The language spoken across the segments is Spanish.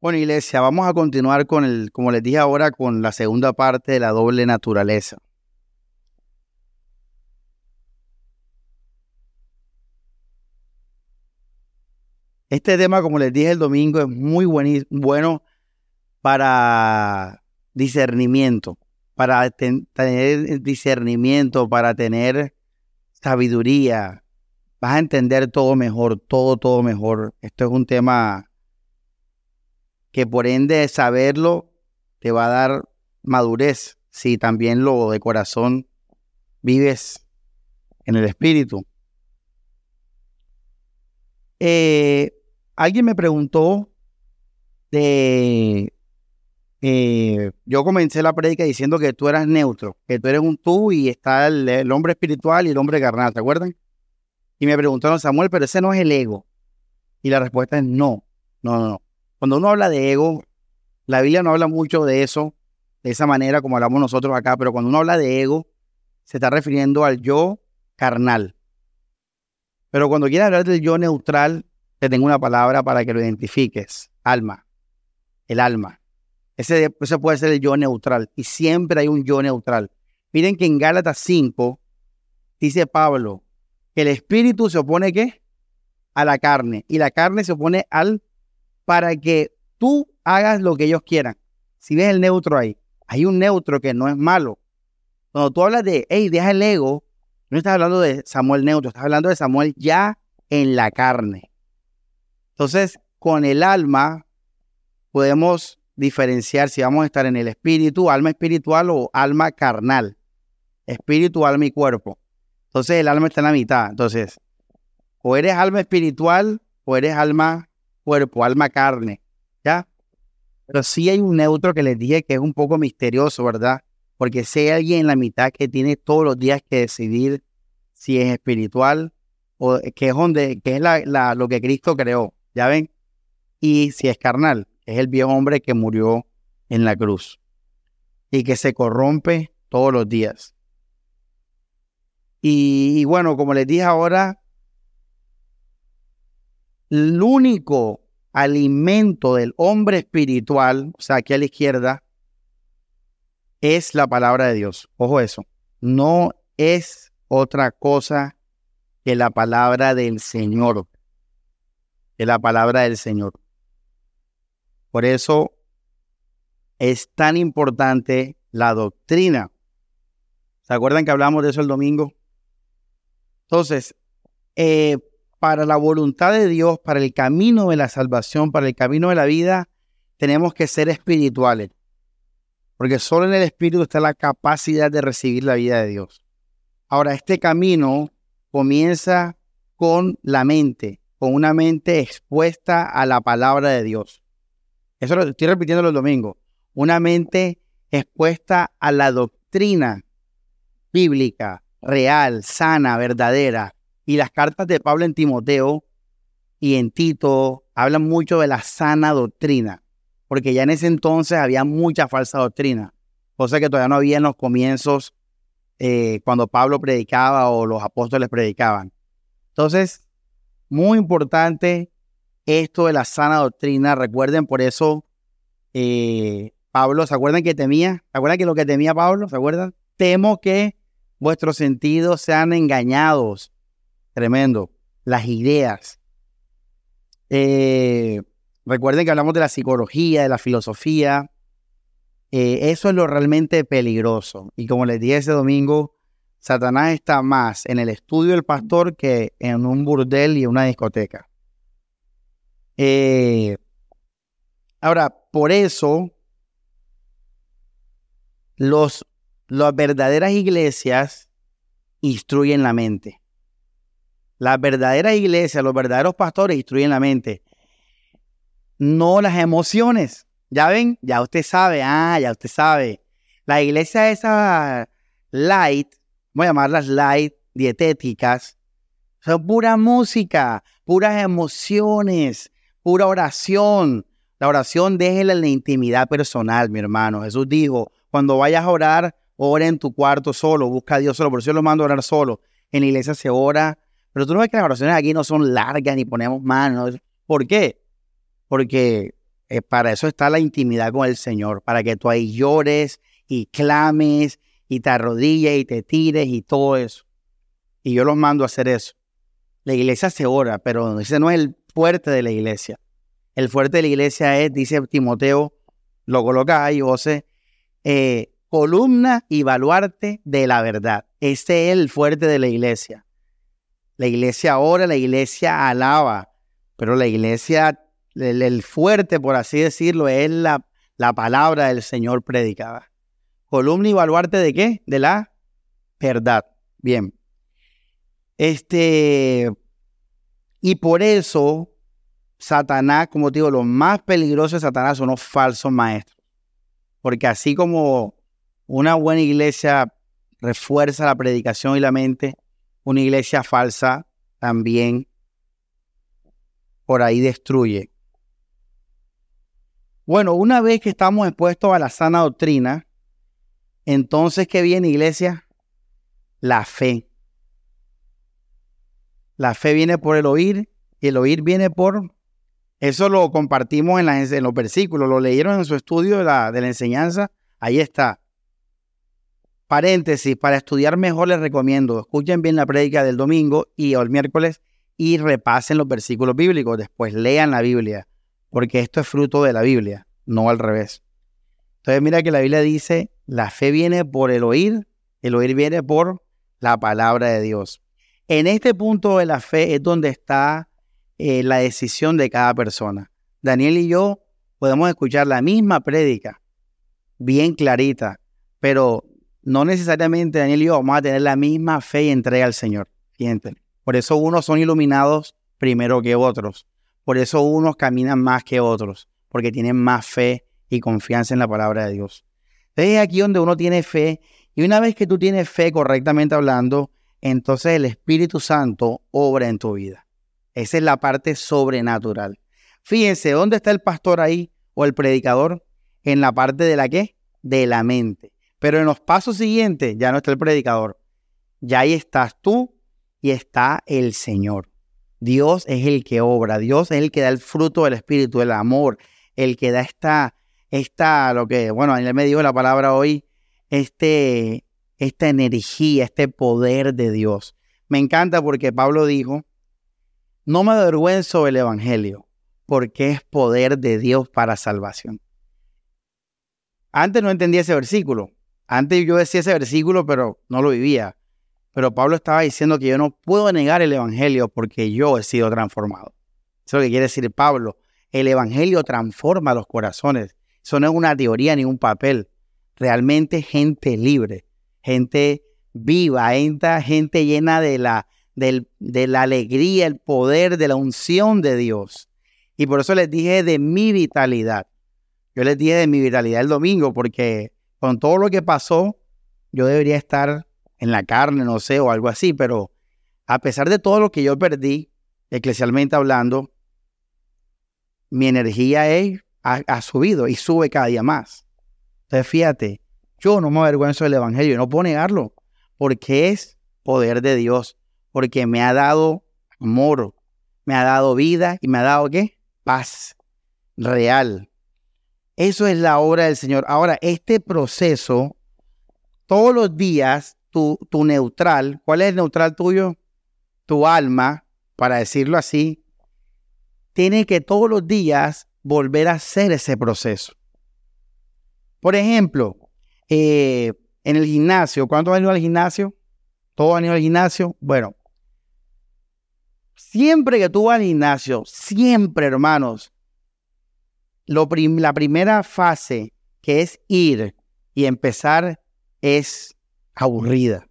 Bueno, iglesia, vamos a continuar con el, como les dije ahora, con la segunda parte de la doble naturaleza. Este tema, como les dije el domingo, es muy bueno para discernimiento, para tener discernimiento, para tener sabiduría. Vas a entender todo mejor, todo, todo mejor. Esto es un tema que por ende saberlo te va a dar madurez si también lo de corazón vives en el espíritu. Eh, alguien me preguntó de... Eh, yo comencé la prédica diciendo que tú eras neutro, que tú eres un tú y está el, hombre espiritual y el hombre carnal, ¿te acuerdan? Y me preguntaron, Samuel, pero ese no es el ego. Y la respuesta es no, no, no, no. Cuando uno habla de ego, la Biblia no habla mucho de eso, de esa manera como hablamos nosotros acá, pero cuando uno habla de ego, se está refiriendo al yo carnal. Pero cuando quiere hablar del yo neutral, te tengo una palabra para que lo identifiques, alma, el alma. Ese, ese puede ser el yo neutral y siempre hay un yo neutral. Miren que en Gálatas 5 dice Pablo que el espíritu se opone ¿qué? a la carne y la carne se opone al para que tú hagas lo que ellos quieran. Si ves el neutro ahí, hay un neutro que no es malo. Cuando tú hablas de, hey, deja el ego, no estás hablando de Samuel neutro, estás hablando de Samuel ya en la carne. Entonces, con el alma podemos diferenciar si vamos a estar en el espíritu, alma espiritual o alma carnal. Espíritu, alma y cuerpo. Entonces el alma está en la mitad. Entonces, o eres alma espiritual o eres alma cuerpo, alma, carne, ¿ya? Pero sí hay un neutro que les dije que es un poco misterioso, ¿verdad? Porque si hay alguien en la mitad que tiene todos los días que decidir si es espiritual o que es donde, que es la, lo que Cristo creó, ¿ya ven? Y si es carnal, es el viejo hombre que murió en la cruz y que se corrompe todos los días. y bueno, como les dije ahora, el único alimento del hombre espiritual, o sea, aquí a la izquierda, es la palabra de Dios. Ojo eso. No es otra cosa que la palabra del Señor. Que la palabra del Señor. Por eso es tan importante la doctrina. ¿Se acuerdan que hablamos de eso el domingo? Entonces, eh, para la voluntad de Dios, para el camino de la salvación, para el camino de la vida, tenemos que ser espirituales. Porque solo en el espíritu está la capacidad de recibir la vida de Dios. Ahora, este camino comienza con la mente, con una mente expuesta a la palabra de Dios. Eso lo estoy repitiendo los domingos. Una mente expuesta a la doctrina bíblica, real, sana, verdadera, y las cartas de Pablo en Timoteo y en Tito hablan mucho de la sana doctrina, porque ya en ese entonces había mucha falsa doctrina, cosa que todavía no había en los comienzos eh, cuando Pablo predicaba o los apóstoles predicaban. Entonces, muy importante esto de la sana doctrina. Recuerden por eso, eh, Pablo, ¿se acuerdan que temía? ¿Se acuerdan que lo que temía Pablo? ¿Se acuerdan? Temo que vuestros sentidos sean engañados Tremendo. Las ideas. Eh, recuerden que hablamos de la psicología, de la filosofía. Eh, eso es lo realmente peligroso. Y como les dije ese domingo, Satanás está más en el estudio del pastor que en un burdel y una discoteca. Eh, ahora, por eso, los, las verdaderas iglesias instruyen la mente. Las verdaderas iglesias, los verdaderos pastores instruyen la mente, no las emociones. Ya ven, ya usted sabe, ah, ya usted sabe. La iglesia esa light, voy a llamarlas light, dietéticas, son pura música, puras emociones, pura oración. La oración déjela en la intimidad personal, mi hermano. Jesús dijo, cuando vayas a orar, ora en tu cuarto solo, busca a Dios solo. Por eso yo lo mando a orar solo. En la iglesia se ora pero tú no ves que las oraciones aquí no son largas ni ponemos manos. ¿Por qué? Porque Eh, para eso está la intimidad con el Señor, para que tú ahí llores y clames y te arrodilles y te tires y todo eso. Y yo los mando a hacer eso. La iglesia se ora, pero ese no es el fuerte de la iglesia. El fuerte de la iglesia es, dice Timoteo, lo coloca ahí, José, eh, columna y baluarte de la verdad. Ese es el fuerte de la iglesia. La iglesia ora, la iglesia alaba, pero la iglesia, el, fuerte, por así decirlo, es la, la palabra del Señor predicada. Columna y baluarte de qué? De la verdad. Bien. Este, y por eso, Satanás, como digo, lo más peligroso de Satanás son los falsos maestros. Porque así como una buena iglesia refuerza la predicación y la mente, una iglesia falsa también por ahí destruye. Bueno, una vez que estamos expuestos a la sana doctrina, entonces, ¿qué viene, iglesia? La fe. La fe viene por el oír y el oír viene por... Eso lo compartimos en, los versículos, lo leyeron en su estudio la, de la enseñanza. Ahí está. Paréntesis, para estudiar mejor les recomiendo, escuchen bien la prédica del domingo y el miércoles y repasen los versículos bíblicos. Después lean la Biblia, porque esto es fruto de la Biblia, no al revés. Entonces mira que la Biblia dice, la fe viene por el oír, el oír viene por la palabra de Dios. En este punto de la fe es donde está eh, la decisión de cada persona. Daniel y yo podemos escuchar la misma prédica, bien clarita, pero no necesariamente Daniel y yo vamos a tener la misma fe y entrega al Señor. Fíjense. Por eso unos son iluminados primero que otros. Por eso unos caminan más que otros, porque tienen más fe y confianza en la palabra de Dios. Entonces es aquí donde uno tiene fe y una vez que tú tienes fe correctamente hablando, entonces el Espíritu Santo obra en tu vida. Esa es la parte sobrenatural. Fíjense, ¿dónde está el pastor ahí o el predicador? En la parte de la qué? De la mente. Pero en los pasos siguientes ya no está el predicador. Ya ahí estás tú y está el Señor. Dios es el que obra, Dios es el que da el fruto del Espíritu, el amor, el que da esta, esta, lo que, bueno, él me dijo la palabra hoy, este, esta energía, este poder de Dios. Me encanta porque Pablo dijo, no me avergüenzo del Evangelio, porque es poder de Dios para salvación. Antes no entendía ese versículo, antes yo decía ese versículo, pero no lo vivía. Pero Pablo estaba diciendo que yo no puedo negar el Evangelio porque yo he sido transformado. Eso es lo que quiere decir Pablo. El Evangelio transforma los corazones. Eso no es una teoría ni un papel. Realmente gente libre, gente viva, gente llena de la, de la alegría, el poder, de la unción de Dios. Y por eso les dije de mi vitalidad. Yo les dije de mi vitalidad el domingo porque con todo lo que pasó, yo debería estar en la carne, no sé, o algo así, pero a pesar de todo lo que yo perdí, eclesialmente hablando, mi energía ha, subido y sube cada día más. Entonces, fíjate, yo no me avergüenzo del Evangelio, no puedo negarlo, porque es poder de Dios, porque me ha dado amor, me ha dado vida y me ha dado qué? Paz real. Eso es la obra del Señor. Ahora, este proceso, todos los días, tu, tu neutral, ¿cuál es el neutral tuyo? Tu alma, para decirlo así, tiene que todos los días volver a hacer ese proceso. Por ejemplo, eh, en el gimnasio, ¿cuántos han ido al gimnasio? ¿Todos han ido al gimnasio? Bueno, siempre que tú vas al gimnasio, siempre, hermanos, la primera fase, que es ir y empezar, es aburrida.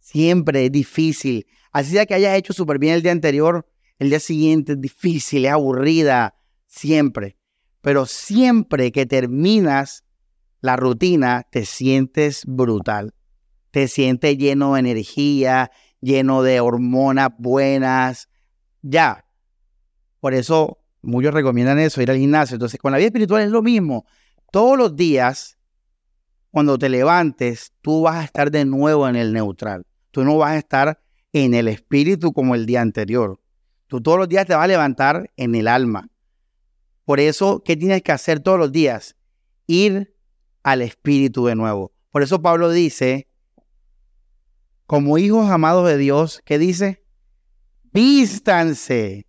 Siempre es difícil. Así sea que hayas hecho súper bien el día anterior, el día siguiente es difícil, es aburrida, siempre. Pero siempre que terminas la rutina, te sientes brutal. Te sientes lleno de energía, lleno de hormonas buenas. Ya. Por eso Muchos recomiendan eso, ir al gimnasio. Entonces, con la vida espiritual es lo mismo. Todos los días, cuando te levantes, tú vas a estar de nuevo en el neutral. Tú no vas a estar en el espíritu como el día anterior. Tú todos los días te vas a levantar en el alma. Por eso, ¿qué tienes que hacer todos los días? Ir al Espíritu de nuevo. Por eso Pablo dice, como hijos amados de Dios, ¿qué dice? Vístanse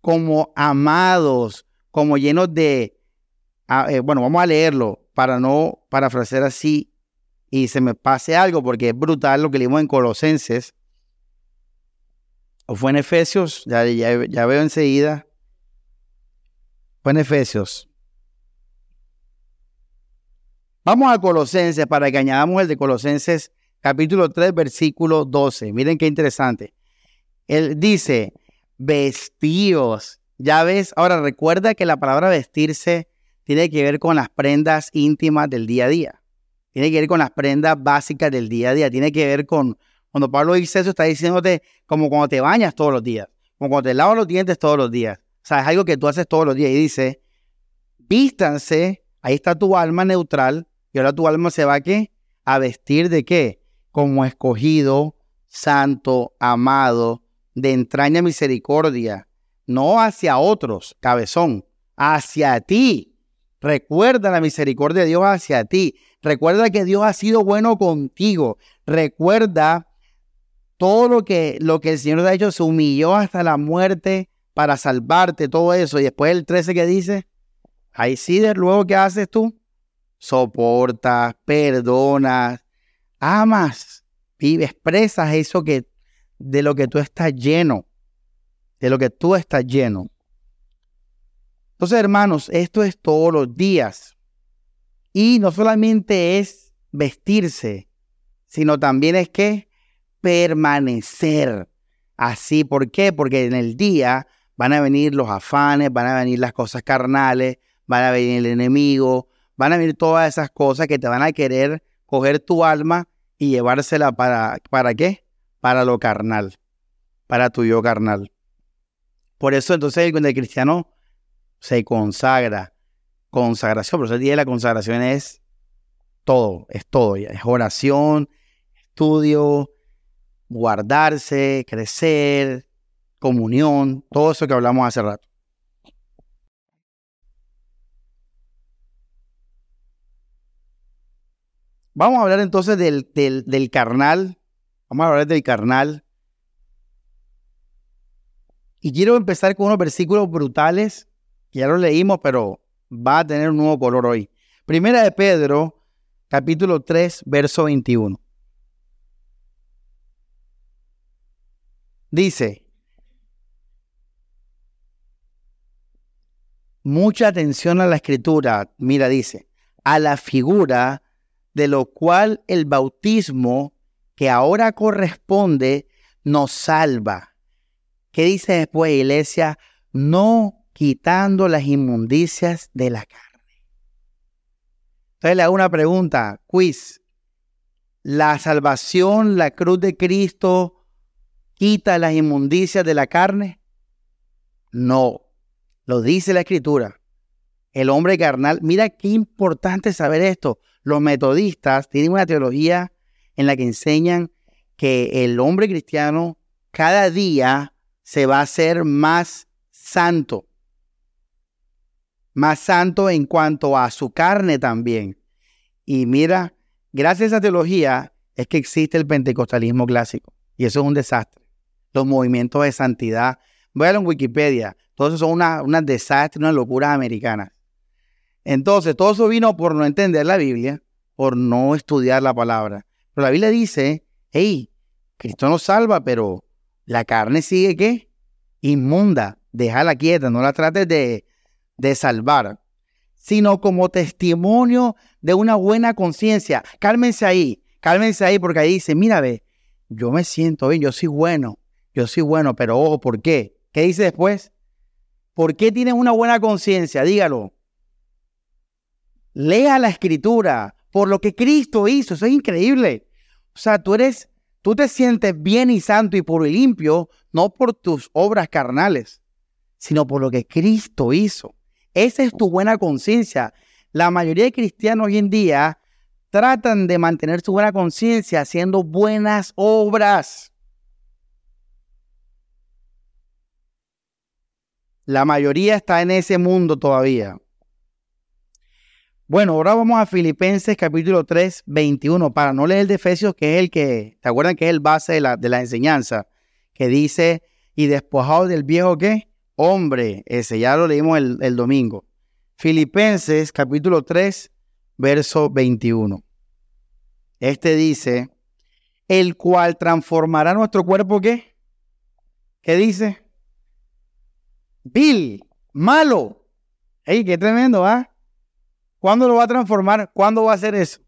como amados, como llenos de... Ah, eh, bueno, vamos a leerlo para no parafrasear así y se me pase algo, porque es brutal lo que leímos en Colosenses. O fue en Efesios, ya, ya, veo enseguida. Fue en Efesios. Vamos a Colosenses para que añadamos el de Colosenses capítulo 3, versículo 12. Miren qué interesante. Él dice, vestidos. Ya ves, ahora recuerda que la palabra vestirse tiene que ver con las prendas íntimas del día a día. Tiene que ver con las prendas básicas del día a día. Tiene que ver con, cuando Pablo dice eso, está diciéndote como cuando te bañas todos los días, como cuando te lavas los dientes todos los días. O sea, es algo que tú haces todos los días. Y dice, vístanse, ahí está tu alma neutral, y ahora tu alma se va a qué? A vestir de qué? Como escogido, santo, amado, de entraña misericordia, no hacia otros, cabezón, hacia ti. Recuerda la misericordia de Dios hacia ti. Recuerda que Dios ha sido bueno contigo. Recuerda todo lo que, lo que el Señor te ha hecho. Se humilló hasta la muerte para salvarte, todo eso. Y después el 13 que dice, ahí sí, de luego ¿qué haces tú? Soportas, perdonas, amas, vives, expresas eso que de lo que tú estás lleno, de lo que tú estás lleno. Entonces, hermanos, esto es todos los días. Y no solamente es vestirse, sino también es que permanecer así. ¿Por qué? Porque en el día van a venir los afanes, van a venir las cosas carnales, van a venir el enemigo, van a venir todas esas cosas que te van a querer coger tu alma y llevársela para, ¿para qué? Para lo carnal, para tu yo carnal. Por eso entonces el cristiano se consagra. Consagración, por eso el día de la consagración es todo, es todo. Es oración, estudio, guardarse, crecer, comunión, todo eso que hablamos hace rato. Vamos a hablar entonces del, del, carnal. Vamos a hablar del carnal. Y quiero empezar con unos versículos brutales ya lo leímos, pero va a tener un nuevo color hoy. Primera de Pedro, capítulo 3, verso 21. Dice, mucha atención a la escritura, mira, dice, a la figura de lo cual el bautismo que ahora corresponde nos salva. ¿Qué dice después, iglesia? No quitando las inmundicias de la carne. Entonces le hago una pregunta, quiz. ¿La salvación, la cruz de Cristo, quita las inmundicias de la carne? No, lo dice la escritura. El hombre carnal, mira qué importante saber esto. Los metodistas tienen una teología en la que enseñan que el hombre cristiano cada día se va a hacer más santo más santo en cuanto a su carne también. Y mira, gracias a esa teología es que existe el pentecostalismo clásico. Y eso es un desastre. Los movimientos de santidad. Voy en Wikipedia. Todo eso son unas una desastres, unas locuras americanas. Entonces, todo eso vino por no entender la Biblia, por no estudiar la palabra. Pero la Biblia dice, hey, Cristo nos salva, pero la carne sigue qué? Inmunda. Déjala quieta, no la trates de, de salvar, sino como testimonio de una buena conciencia. Cálmense ahí, cálmense ahí porque ahí dice, mira, ve, yo me siento bien, yo soy bueno, yo soy bueno, pero ojo, ¿por qué? ¿Qué dice después? ¿Por qué tienes una buena conciencia? Dígalo. Lea la escritura por lo que Cristo hizo, eso es increíble. O sea, tú eres, tú te sientes bien y santo y puro y limpio, no por tus obras carnales, sino por lo que Cristo hizo. Esa es tu buena conciencia. La mayoría de cristianos hoy en día tratan de mantener su buena conciencia haciendo buenas obras. La mayoría está en ese mundo todavía. Bueno, ahora vamos a Filipenses capítulo 3, 21, para no leer el de Efesios, que es el que, ¿te acuerdan que es el base de la, de la enseñanza? Que dice, y despojado del viejo qué? Hombre, ese ya lo leímos el, el domingo. Filipenses capítulo 3, verso 21. Este dice, el cual transformará nuestro cuerpo qué? ¿Qué dice? Vil, malo. ¡Ey, qué tremendo, ¿ah? ¿Cuándo lo va a transformar? ¿Cuándo va a hacer eso?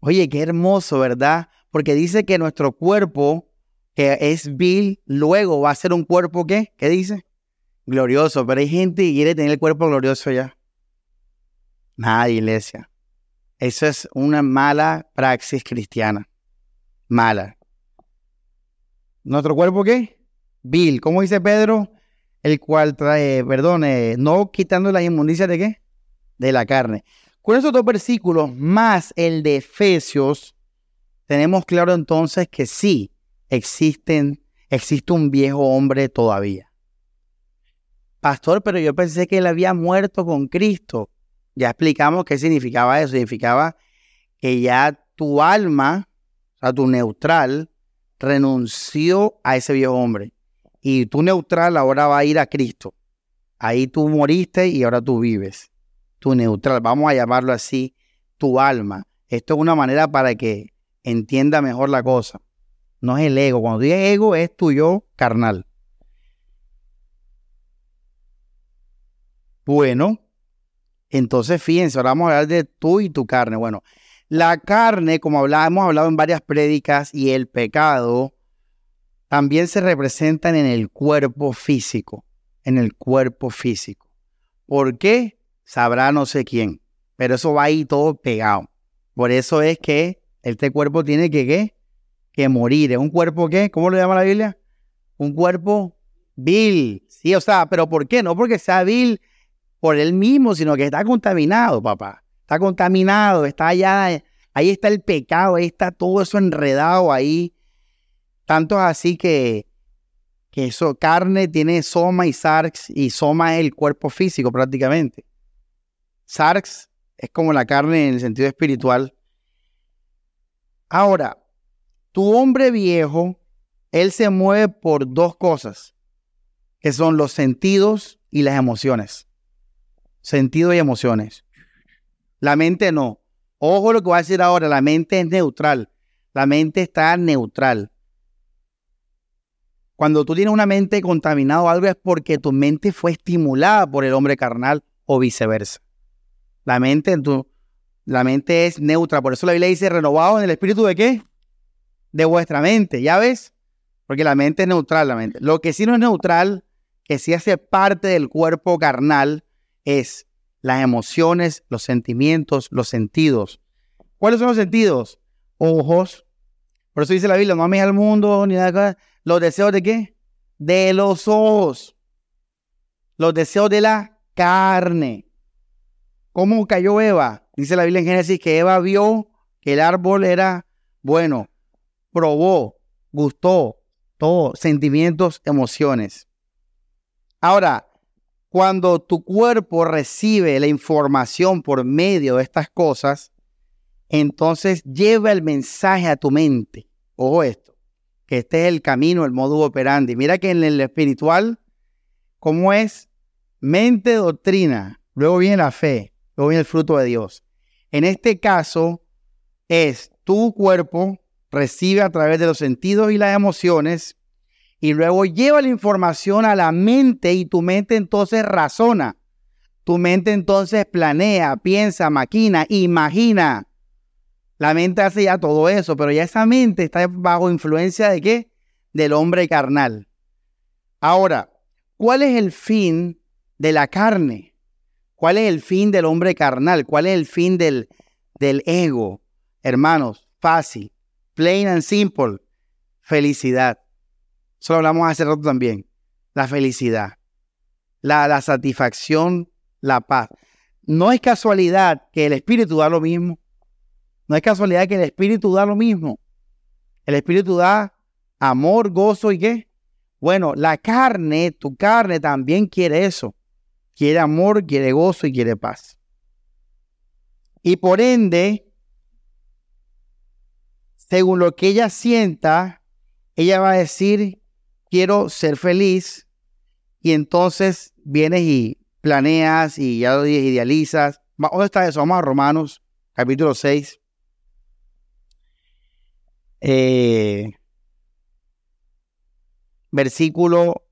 Oye, qué hermoso, ¿verdad? Porque dice que nuestro cuerpo, que es vil, luego va a ser un cuerpo, ¿qué? ¿Qué dice? Glorioso. Pero hay gente que quiere tener el cuerpo glorioso ya. Nada, iglesia. Eso es una mala praxis cristiana. Mala. ¿Nuestro cuerpo qué? Vil. ¿Cómo dice Pedro? El cual trae, perdón, no quitando las inmundicias de qué? De la carne. Con esos dos versículos, más el de Efesios, tenemos claro entonces que sí existen, existe un viejo hombre todavía. Pastor, pero yo pensé que él había muerto con Cristo. Ya explicamos qué significaba eso. Significaba que ya tu alma, o sea, tu neutral, renunció a ese viejo hombre. Y tu neutral ahora va a ir a Cristo. Ahí tú moriste y ahora tú vives. Tu neutral, vamos a llamarlo así, tu alma. Esto es una manera para que entienda mejor la cosa. No es el ego. Cuando dices ego es tu yo carnal. Bueno, entonces, fíjense, ahora vamos a hablar de tú y tu carne. Bueno, la carne, como hemos hablado en varias prédicas, y el pecado también se representan en el cuerpo físico, en el cuerpo físico. ¿Por qué? Sabrá no sé quién, pero eso va ahí todo pegado. Por eso es que este cuerpo tiene que, ¿qué? que morir. ¿Es un cuerpo qué? ¿Cómo lo llama la Biblia? Un cuerpo vil. Sí, o sea, pero ¿por qué? No porque sea vil por él mismo, sino que está contaminado, papá. Está contaminado, está allá, ahí está el pecado, ahí está todo eso enredado ahí. Tanto así que, que eso, carne tiene soma y sarx, y soma es el cuerpo físico prácticamente. Sarx es como la carne en el sentido espiritual. Ahora, tu hombre viejo, él se mueve por dos cosas, que son los sentidos y las emociones sentido y emociones. La mente no. Ojo lo que voy a decir ahora, la mente es neutral. La mente está neutral. Cuando tú tienes una mente contaminada o algo es porque tu mente fue estimulada por el hombre carnal o viceversa. La mente, tu, la mente es neutra. Por eso la Biblia dice renovado en el espíritu de qué? De vuestra mente. ¿Ya ves? Porque la mente es neutral, la mente. Lo que sí no es neutral, que sí hace parte del cuerpo carnal, es las emociones, los sentimientos, los sentidos. ¿Cuáles son los sentidos? Ojos. Por eso dice la Biblia, no ames al mundo ni nada. ¿Los deseos de qué? De los ojos. Los deseos de la carne. ¿Cómo cayó Eva? Dice la Biblia en Génesis que Eva vio que el árbol era bueno, probó, gustó, todo, sentimientos, emociones. Ahora, cuando tu cuerpo recibe la información por medio de estas cosas, entonces lleva el mensaje a tu mente. Ojo esto, que este es el camino, el modo operandi. Mira que en el espiritual, ¿cómo es? Mente, doctrina, luego viene la fe, luego viene el fruto de Dios. En este caso, es tu cuerpo recibe a través de los sentidos y las emociones y luego lleva la información a la mente y tu mente entonces razona. Tu mente entonces planea, piensa, maquina, imagina. La mente hace ya todo eso, pero ya esa mente está bajo influencia de qué? Del hombre carnal. Ahora, ¿cuál es el fin de la carne? ¿Cuál es el fin del hombre carnal? ¿Cuál es el fin del, del ego? Hermanos, fácil, plain and simple, felicidad. Eso lo hablamos hace rato también. La felicidad, la, la satisfacción, la paz. No es casualidad que el Espíritu da lo mismo. No es casualidad que el Espíritu da lo mismo. El Espíritu da amor, gozo y qué. Bueno, la carne, tu carne también quiere eso. Quiere amor, quiere gozo y quiere paz. Y por ende, según lo que ella sienta, ella va a decir, quiero ser feliz. Y entonces vienes y planeas y ya lo idealizas. ¿Dónde está eso? Vamos a Romanos, capítulo 6. Eh, versículo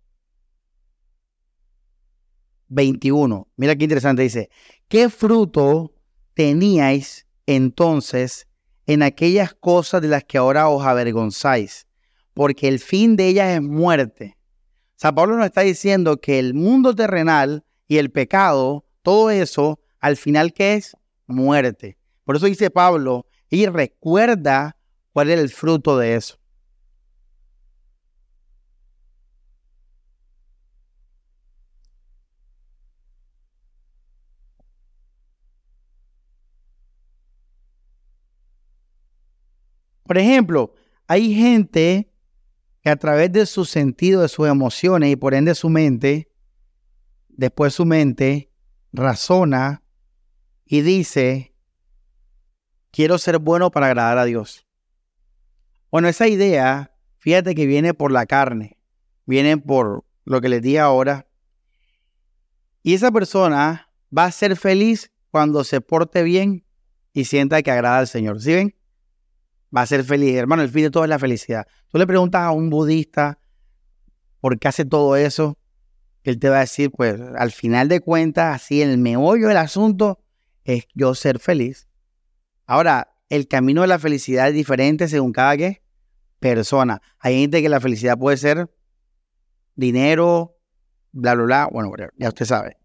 21. Mira qué interesante dice. ¿Qué fruto teníais entonces en aquellas cosas de las que ahora os avergonzáis? Porque el fin de ellas es muerte. San Pablo nos está diciendo que el mundo terrenal y el pecado, todo eso, al final, ¿qué es? Muerte. Por eso dice Pablo, y recuerda cuál es el fruto de eso. Por ejemplo, hay gente que a través de su sentido, de sus emociones y por ende su mente, después su mente razona y dice, quiero ser bueno para agradar a Dios. Bueno, esa idea, fíjate que viene por la carne, viene por lo que les di ahora. Y esa persona va a ser feliz cuando se porte bien y sienta que agrada al Señor. ¿Sí ven? va a ser feliz. Hermano, el fin de todo es la felicidad. Tú le preguntas a un budista por qué hace todo eso, él te va a decir, pues al final de cuentas, así el meollo del asunto es yo ser feliz. Ahora, el camino de la felicidad es diferente según cada persona. Hay gente que la felicidad puede ser dinero, bla, bla, bla. Bueno, ya usted sabe.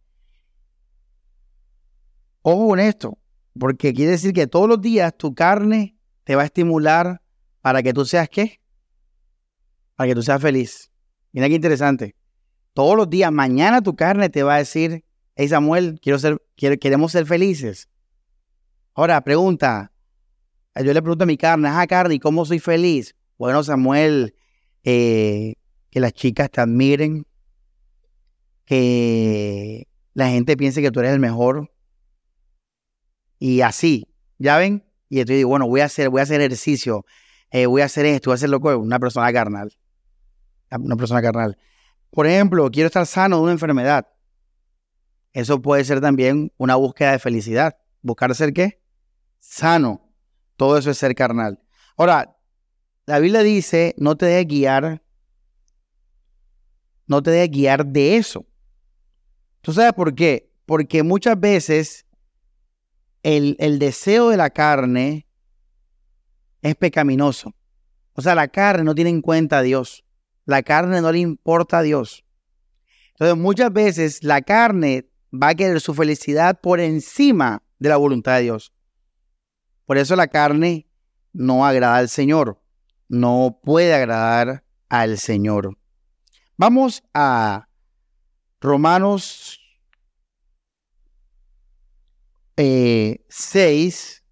Ojo con esto, porque quiere decir que todos los días tu carne te va a estimular para que tú seas qué? Para que tú seas feliz. Mira qué interesante. Todos los días, mañana tu carne te va a decir, hey Samuel, quiero ser, queremos ser felices. Ahora, pregunta. Yo le pregunto a mi carne, ah, carne, ¿y cómo soy feliz? Bueno, Samuel, eh, que las chicas te admiren, que la gente piense que tú eres el mejor. Y así, ¿ya ven? y estoy digo, bueno, voy a hacer, voy a hacer ejercicio, eh, voy a hacer esto, voy a hacer lo que una persona carnal. Una persona carnal. Por ejemplo, quiero estar sano de una enfermedad. Eso puede ser también una búsqueda de felicidad. Buscar ser qué? Sano. Todo eso es ser carnal. Ahora, la Biblia dice, no te dejes guiar, no te dejes guiar de eso. ¿Tú sabes por qué? Porque muchas veces el, deseo de la carne es pecaminoso. O sea, la carne no tiene en cuenta a Dios. La carne no le importa a Dios. Entonces, muchas veces la carne va a querer su felicidad por encima de la voluntad de Dios. Por eso la carne no agrada al Señor. No puede agradar al Señor. Vamos a Romanos 6, eh,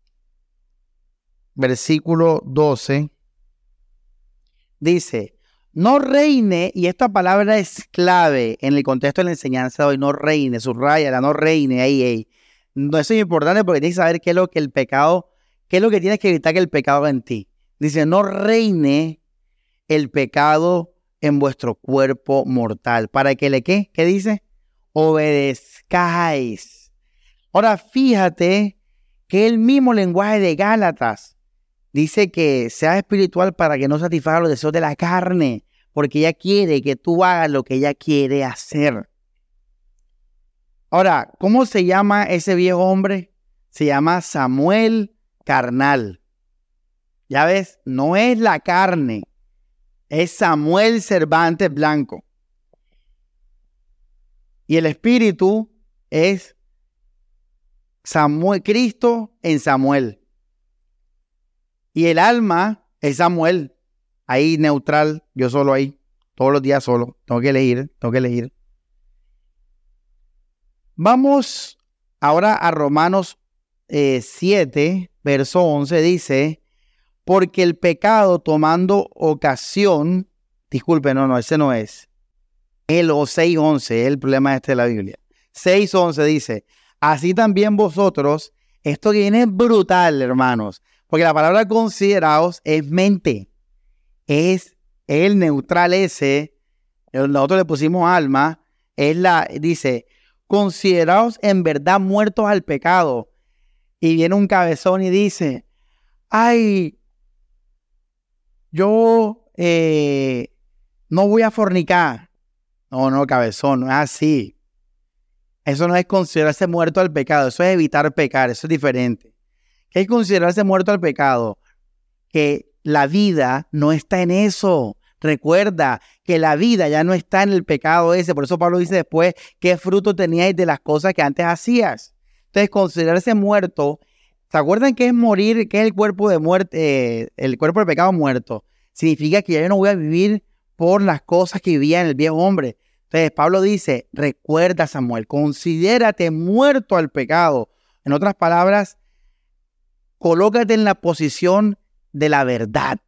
versículo 12, dice, no reine, y esta palabra es clave en el contexto de la enseñanza de hoy, no reine, subraya no reine, ahí, ahí. No, eso es importante porque tienes que saber qué es lo que el pecado, qué es lo que tienes que evitar que el pecado en ti. Dice, no reine el pecado en vuestro cuerpo mortal. ¿Para que le qué? ¿Qué dice? Obedezcáis Ahora fíjate que el mismo lenguaje de Gálatas dice que sea espiritual para que no satisfaga los deseos de la carne, porque ella quiere que tú hagas lo que ella quiere hacer. Ahora, ¿cómo se llama ese viejo hombre? Se llama Samuel carnal. Ya ves, no es la carne, es Samuel Cervantes Blanco. Y el espíritu es Samuel, Cristo en Samuel. Y el alma es Samuel. Ahí neutral, yo solo ahí, todos los días solo. Tengo que elegir, tengo que elegir. Vamos ahora a Romanos 7, eh, verso 11, dice, porque el pecado tomando ocasión, disculpe, no, no, ese no es. El o 6.11 es el problema este de la Biblia. 6.11 dice, así también vosotros, esto viene brutal, hermanos, porque la palabra considerados es mente, es el neutral ese, nosotros le pusimos alma, es la, dice, considerados en verdad muertos al pecado. Y viene un cabezón y dice, ay, yo eh, no voy a fornicar. No, no, cabezón, no así. Eso no es considerarse muerto al pecado, eso es evitar pecar, eso es diferente. ¿Qué es considerarse muerto al pecado? Que la vida no está en eso. Recuerda que la vida ya no está en el pecado ese. Por eso Pablo dice después, ¿qué fruto teníais de las cosas que antes hacías? Entonces, considerarse muerto, ¿se acuerdan qué es morir? ¿Qué es el cuerpo de muerte? Eh, el cuerpo del pecado muerto. Significa que ya yo no voy a vivir por las cosas que vivía en el viejo hombre. Entonces, Pablo dice, recuerda Samuel, considérate muerto al pecado. En otras palabras, colócate en la posición de la verdad.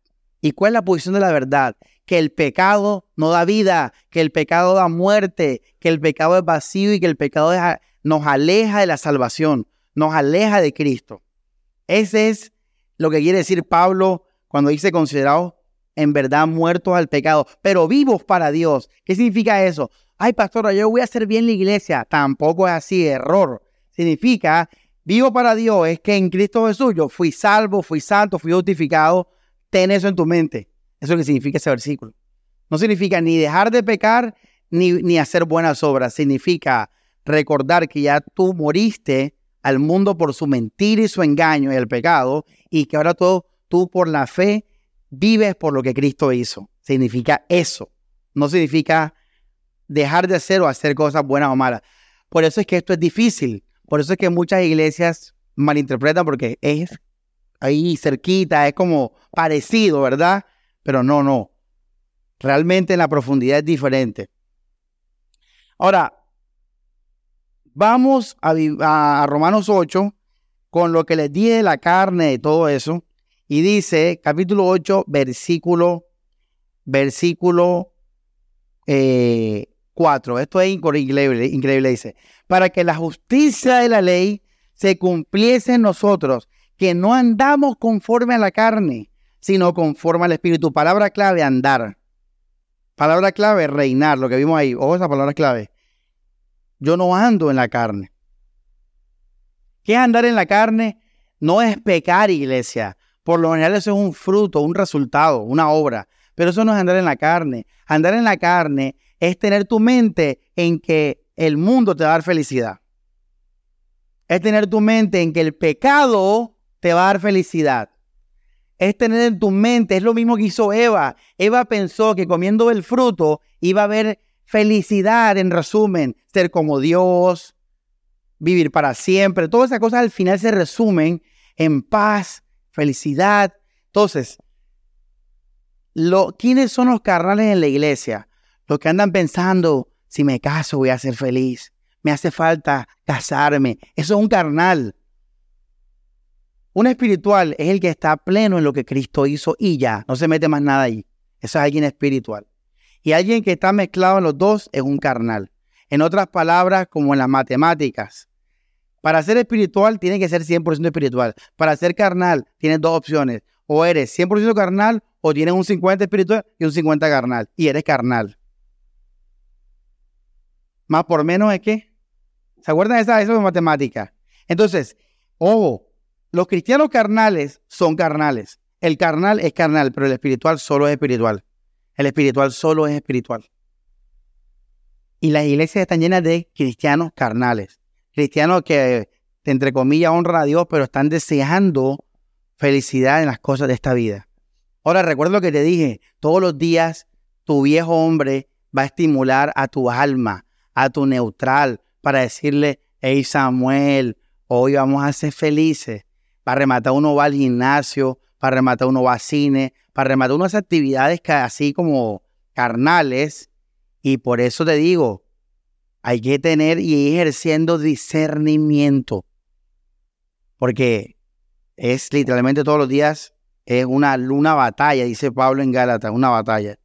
¿Y cuál es la posición de la verdad? Que el pecado no da vida, que el pecado da muerte, que el pecado es vacío y que el pecado nos aleja de la salvación, nos aleja de Cristo. Ese es lo que quiere decir Pablo cuando dice considerados en verdad muertos al pecado, pero vivos para Dios. ¿Qué significa eso? Ay, pastora, yo voy a hacer bien la iglesia. Tampoco es así, error. Significa Vivo para Dios es que en Cristo Jesús yo fui salvo, fui santo, fui justificado. Ten eso en tu mente. Eso es lo que significa ese versículo. No significa ni dejar de pecar ni, ni hacer buenas obras. Significa recordar que ya tú moriste al mundo por su mentira y su engaño y el pecado y que ahora todo, tú por la fe vives por lo que Cristo hizo. Significa eso. No significa dejar de hacer o hacer cosas buenas o malas. Por eso es que esto es difícil. Por eso es que muchas iglesias malinterpretan porque es ahí cerquita, es como parecido, ¿verdad? Pero no, no. Realmente en la profundidad es diferente. Ahora, vamos a, Romanos 8 con lo que les dije de la carne y todo eso. Y dice, capítulo 8, versículo, versículo eh, 4. Esto es increíble, increíble, dice. Para que la justicia de la ley se cumpliese en nosotros, que no andamos conforme a la carne, sino conforme al Espíritu. Palabra clave, andar. Palabra clave, reinar, lo que vimos ahí. Ojo esa palabra clave. Yo no ando en la carne. ¿Qué es andar en la carne? No es pecar, iglesia. Por lo general eso es un fruto, un resultado, una obra. Pero eso no es andar en la carne. Andar en la carne es tener tu mente en que el mundo te va a dar felicidad. Es tener tu mente en que el pecado te va a dar felicidad. Es tener en tu mente, es lo mismo que hizo Eva. Eva pensó que comiendo el fruto iba a haber felicidad, en resumen, ser como Dios, vivir para siempre. Todas esas cosas al final se resumen en paz, felicidad. Entonces, lo, ¿quiénes son los carnales en la iglesia? Los que andan pensando, si me caso voy a ser feliz, me hace falta casarme. Eso es un carnal. Un espiritual es el que está pleno en lo que Cristo hizo y ya, no se mete más nada ahí. Eso es alguien espiritual. Y alguien que está mezclado en los dos es un carnal. En otras palabras, como en las matemáticas. Para ser espiritual tiene que ser 100% espiritual. Para ser carnal tienes dos opciones. O eres 100% carnal o tienes un 50 espiritual y un 50 carnal. Y eres carnal. Más por menos es que. ¿Se acuerdan de esa? Eso es matemática. Entonces, ojo, los cristianos carnales son carnales. El carnal es carnal, pero el espiritual solo es espiritual. El espiritual solo es espiritual. Y las iglesias están llenas de cristianos carnales. Cristianos que, entre comillas, honran a Dios, pero están deseando felicidad en las cosas de esta vida. Ahora, recuerdo lo que te dije, todos los días tu viejo hombre va a estimular a tu alma a tu neutral para decirle, hey Samuel, hoy vamos a ser felices. Para rematar uno va al gimnasio, para rematar uno va al cine, para rematar unas actividades así como carnales. Y por eso te digo, hay que tener y ejerciendo discernimiento. Porque es literalmente todos los días Es una, una batalla, dice Pablo en Gálatas, una batalla.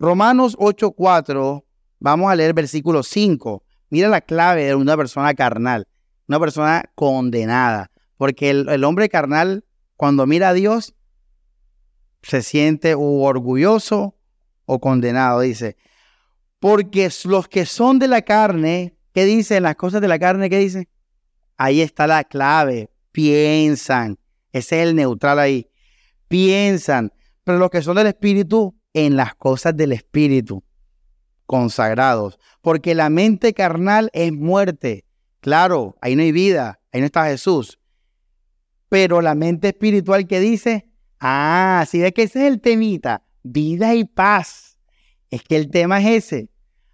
Romanos 8:4, vamos a leer versículo 5. Mira la clave de una persona carnal, una persona condenada. Porque el, hombre carnal, cuando mira a Dios, se siente orgulloso o condenado. Dice, porque los que son de la carne, ¿qué dicen? Las cosas de la carne, ¿qué dicen? Ahí está la clave. Piensan. Ese es el neutral ahí. Piensan. Pero los que son del Espíritu, en las cosas del Espíritu. Consagrados. Porque la mente carnal es muerte. Claro, ahí no hay vida. Ahí no está Jesús. Pero la mente espiritual que dice, ah, si ve que ese es el temita, vida y paz. Es que el tema es ese.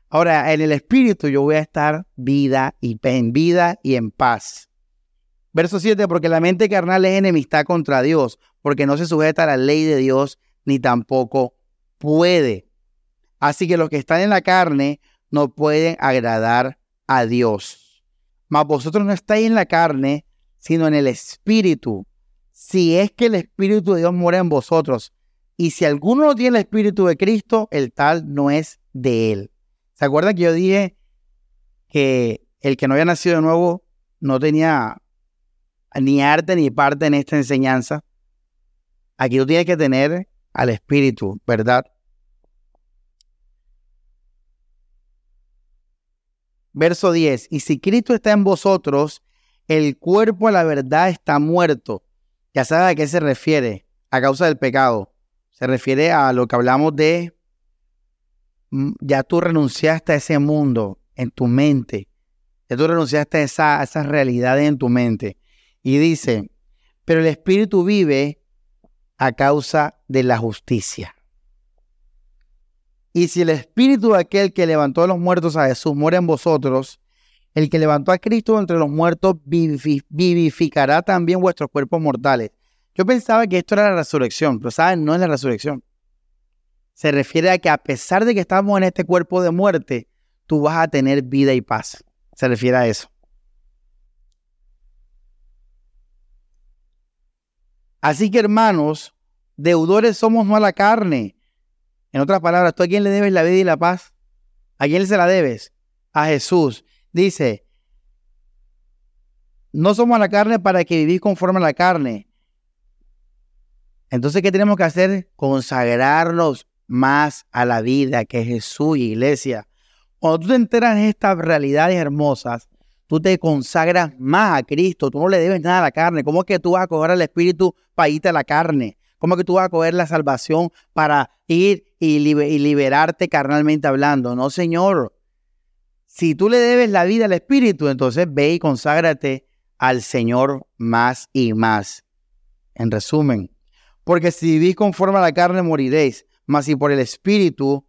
Ahora, en el espíritu yo voy a estar vida y en vida y en paz. Verso 7, porque la mente carnal es enemistad contra Dios, porque no se sujeta a la ley de Dios, ni tampoco puede. Así que los que están en la carne no pueden agradar a Dios. Mas vosotros no estáis en la carne, sino en el Espíritu. Si es que el Espíritu de Dios mora en vosotros. Y si alguno no tiene el Espíritu de Cristo, el tal no es de él. ¿Se acuerdan que yo dije que el que no había nacido de nuevo no tenía ni arte ni parte en esta enseñanza? Aquí tú tienes que tener al Espíritu, ¿verdad? Verso 10. Y si Cristo está en vosotros, el cuerpo a la verdad está muerto. Ya sabes a qué se refiere, a causa del pecado. Se refiere a lo que hablamos de, mm, ya tú renunciaste a ese mundo en tu mente. Ya tú renunciaste a, esa, a esas realidades en tu mente. Y dice, pero el Espíritu vive a causa de la justicia. Y si el Espíritu de aquel que levantó a los muertos a Jesús muere en vosotros, el que levantó a Cristo entre los muertos vivificará también vuestros cuerpos mortales. Yo pensaba que esto era la resurrección, pero ¿saben? No es la resurrección. Se refiere a que a pesar de que estamos en este cuerpo de muerte, tú vas a tener vida y paz. Se refiere a eso. Así que hermanos, deudores somos no a la carne. En otras palabras, ¿tú a quién le debes la vida y la paz? ¿A quién se la debes? A Jesús dice, no somos la carne para que vivís conforme a la carne. Entonces, ¿qué tenemos que hacer? Consagrarnos más a la vida que es Jesús, iglesia. Cuando tú te enteras de estas realidades hermosas, tú te consagras más a Cristo, tú no le debes nada a la carne. ¿Cómo es que tú vas a coger al Espíritu para irte a la carne? ¿Cómo es que tú vas a coger la salvación para ir y, y liberarte carnalmente hablando? No, Señor. Si tú le debes la vida al Espíritu, entonces ve y conságrate al Señor más y más. En resumen, porque si vivís conforme a la carne moriréis, mas si por el Espíritu,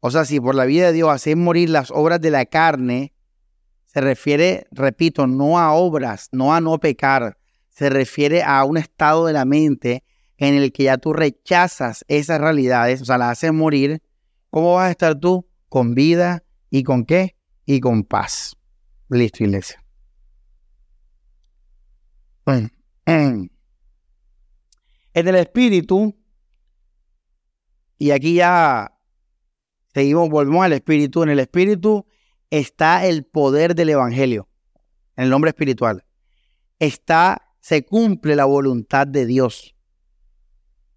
o sea, si por la vida de Dios hacéis morir las obras de la carne, se refiere, repito, no a obras, no a no pecar, se refiere a un estado de la mente en el que ya tú rechazas esas realidades, o sea, las haces morir. ¿Cómo vas a estar tú? Con vida y con qué? Y con paz. Listo, iglesia. En el espíritu, y aquí ya seguimos, volvemos al espíritu. En el espíritu está el poder del evangelio, en el nombre espiritual. Está, se cumple la voluntad de Dios.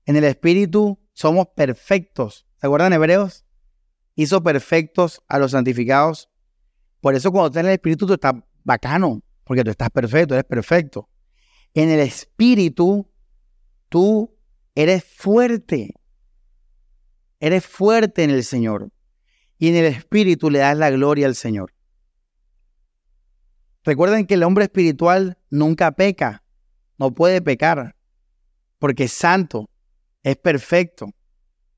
En el espíritu somos perfectos. ¿Se acuerdan Hebreos? Hizo perfectos a los santificados por eso cuando estás en el Espíritu tú estás bacano, porque tú estás perfecto, eres perfecto. En el Espíritu tú eres fuerte. Eres fuerte en el Señor. Y en el Espíritu le das la gloria al Señor. Recuerden que el hombre espiritual nunca peca, no puede pecar, porque es santo, es perfecto.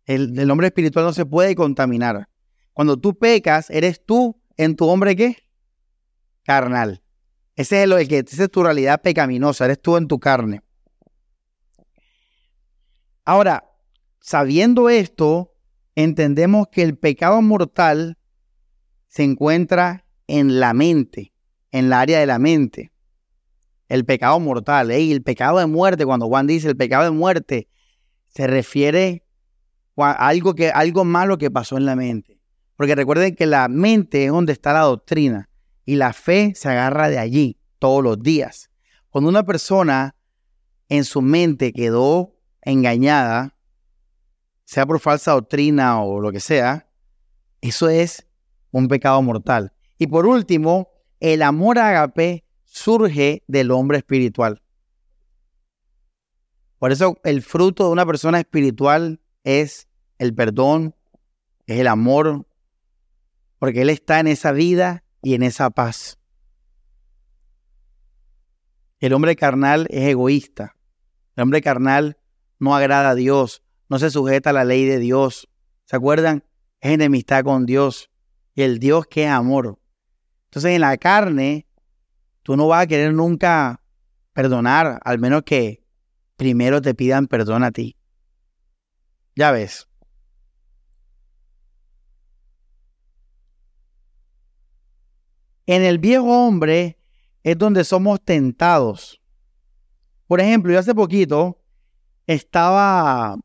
El, el hombre espiritual no se puede contaminar. Cuando tú pecas, eres tú en tu hombre qué? Carnal. Ese es, el, que, esa es tu realidad pecaminosa, eres tú en tu carne. Ahora, sabiendo esto, entendemos que el pecado mortal se encuentra en la mente, en la área de la mente. el pecado mortal, ¿eh? el pecado de muerte, cuando Juan dice el pecado de muerte, se refiere a algo, que, algo malo que pasó en la mente. Porque recuerden que la mente es donde está la doctrina y la fe se agarra de allí todos los días. Cuando una persona en su mente quedó engañada, sea por falsa doctrina o lo que sea, eso es un pecado mortal. Y por último, el amor agape surge del hombre espiritual. Por eso el fruto de una persona espiritual es el perdón, es el amor, porque él está en esa vida y en esa paz. El hombre carnal es egoísta. El hombre carnal no agrada a Dios, no se sujeta a la ley de Dios. ¿Se acuerdan? Es enemistad con Dios. Y el Dios que es amor. Entonces en la carne, tú no vas a querer nunca perdonar, al menos que primero te pidan perdón a ti. Ya ves. En el viejo hombre es donde somos tentados. Por ejemplo, yo hace poquito estaba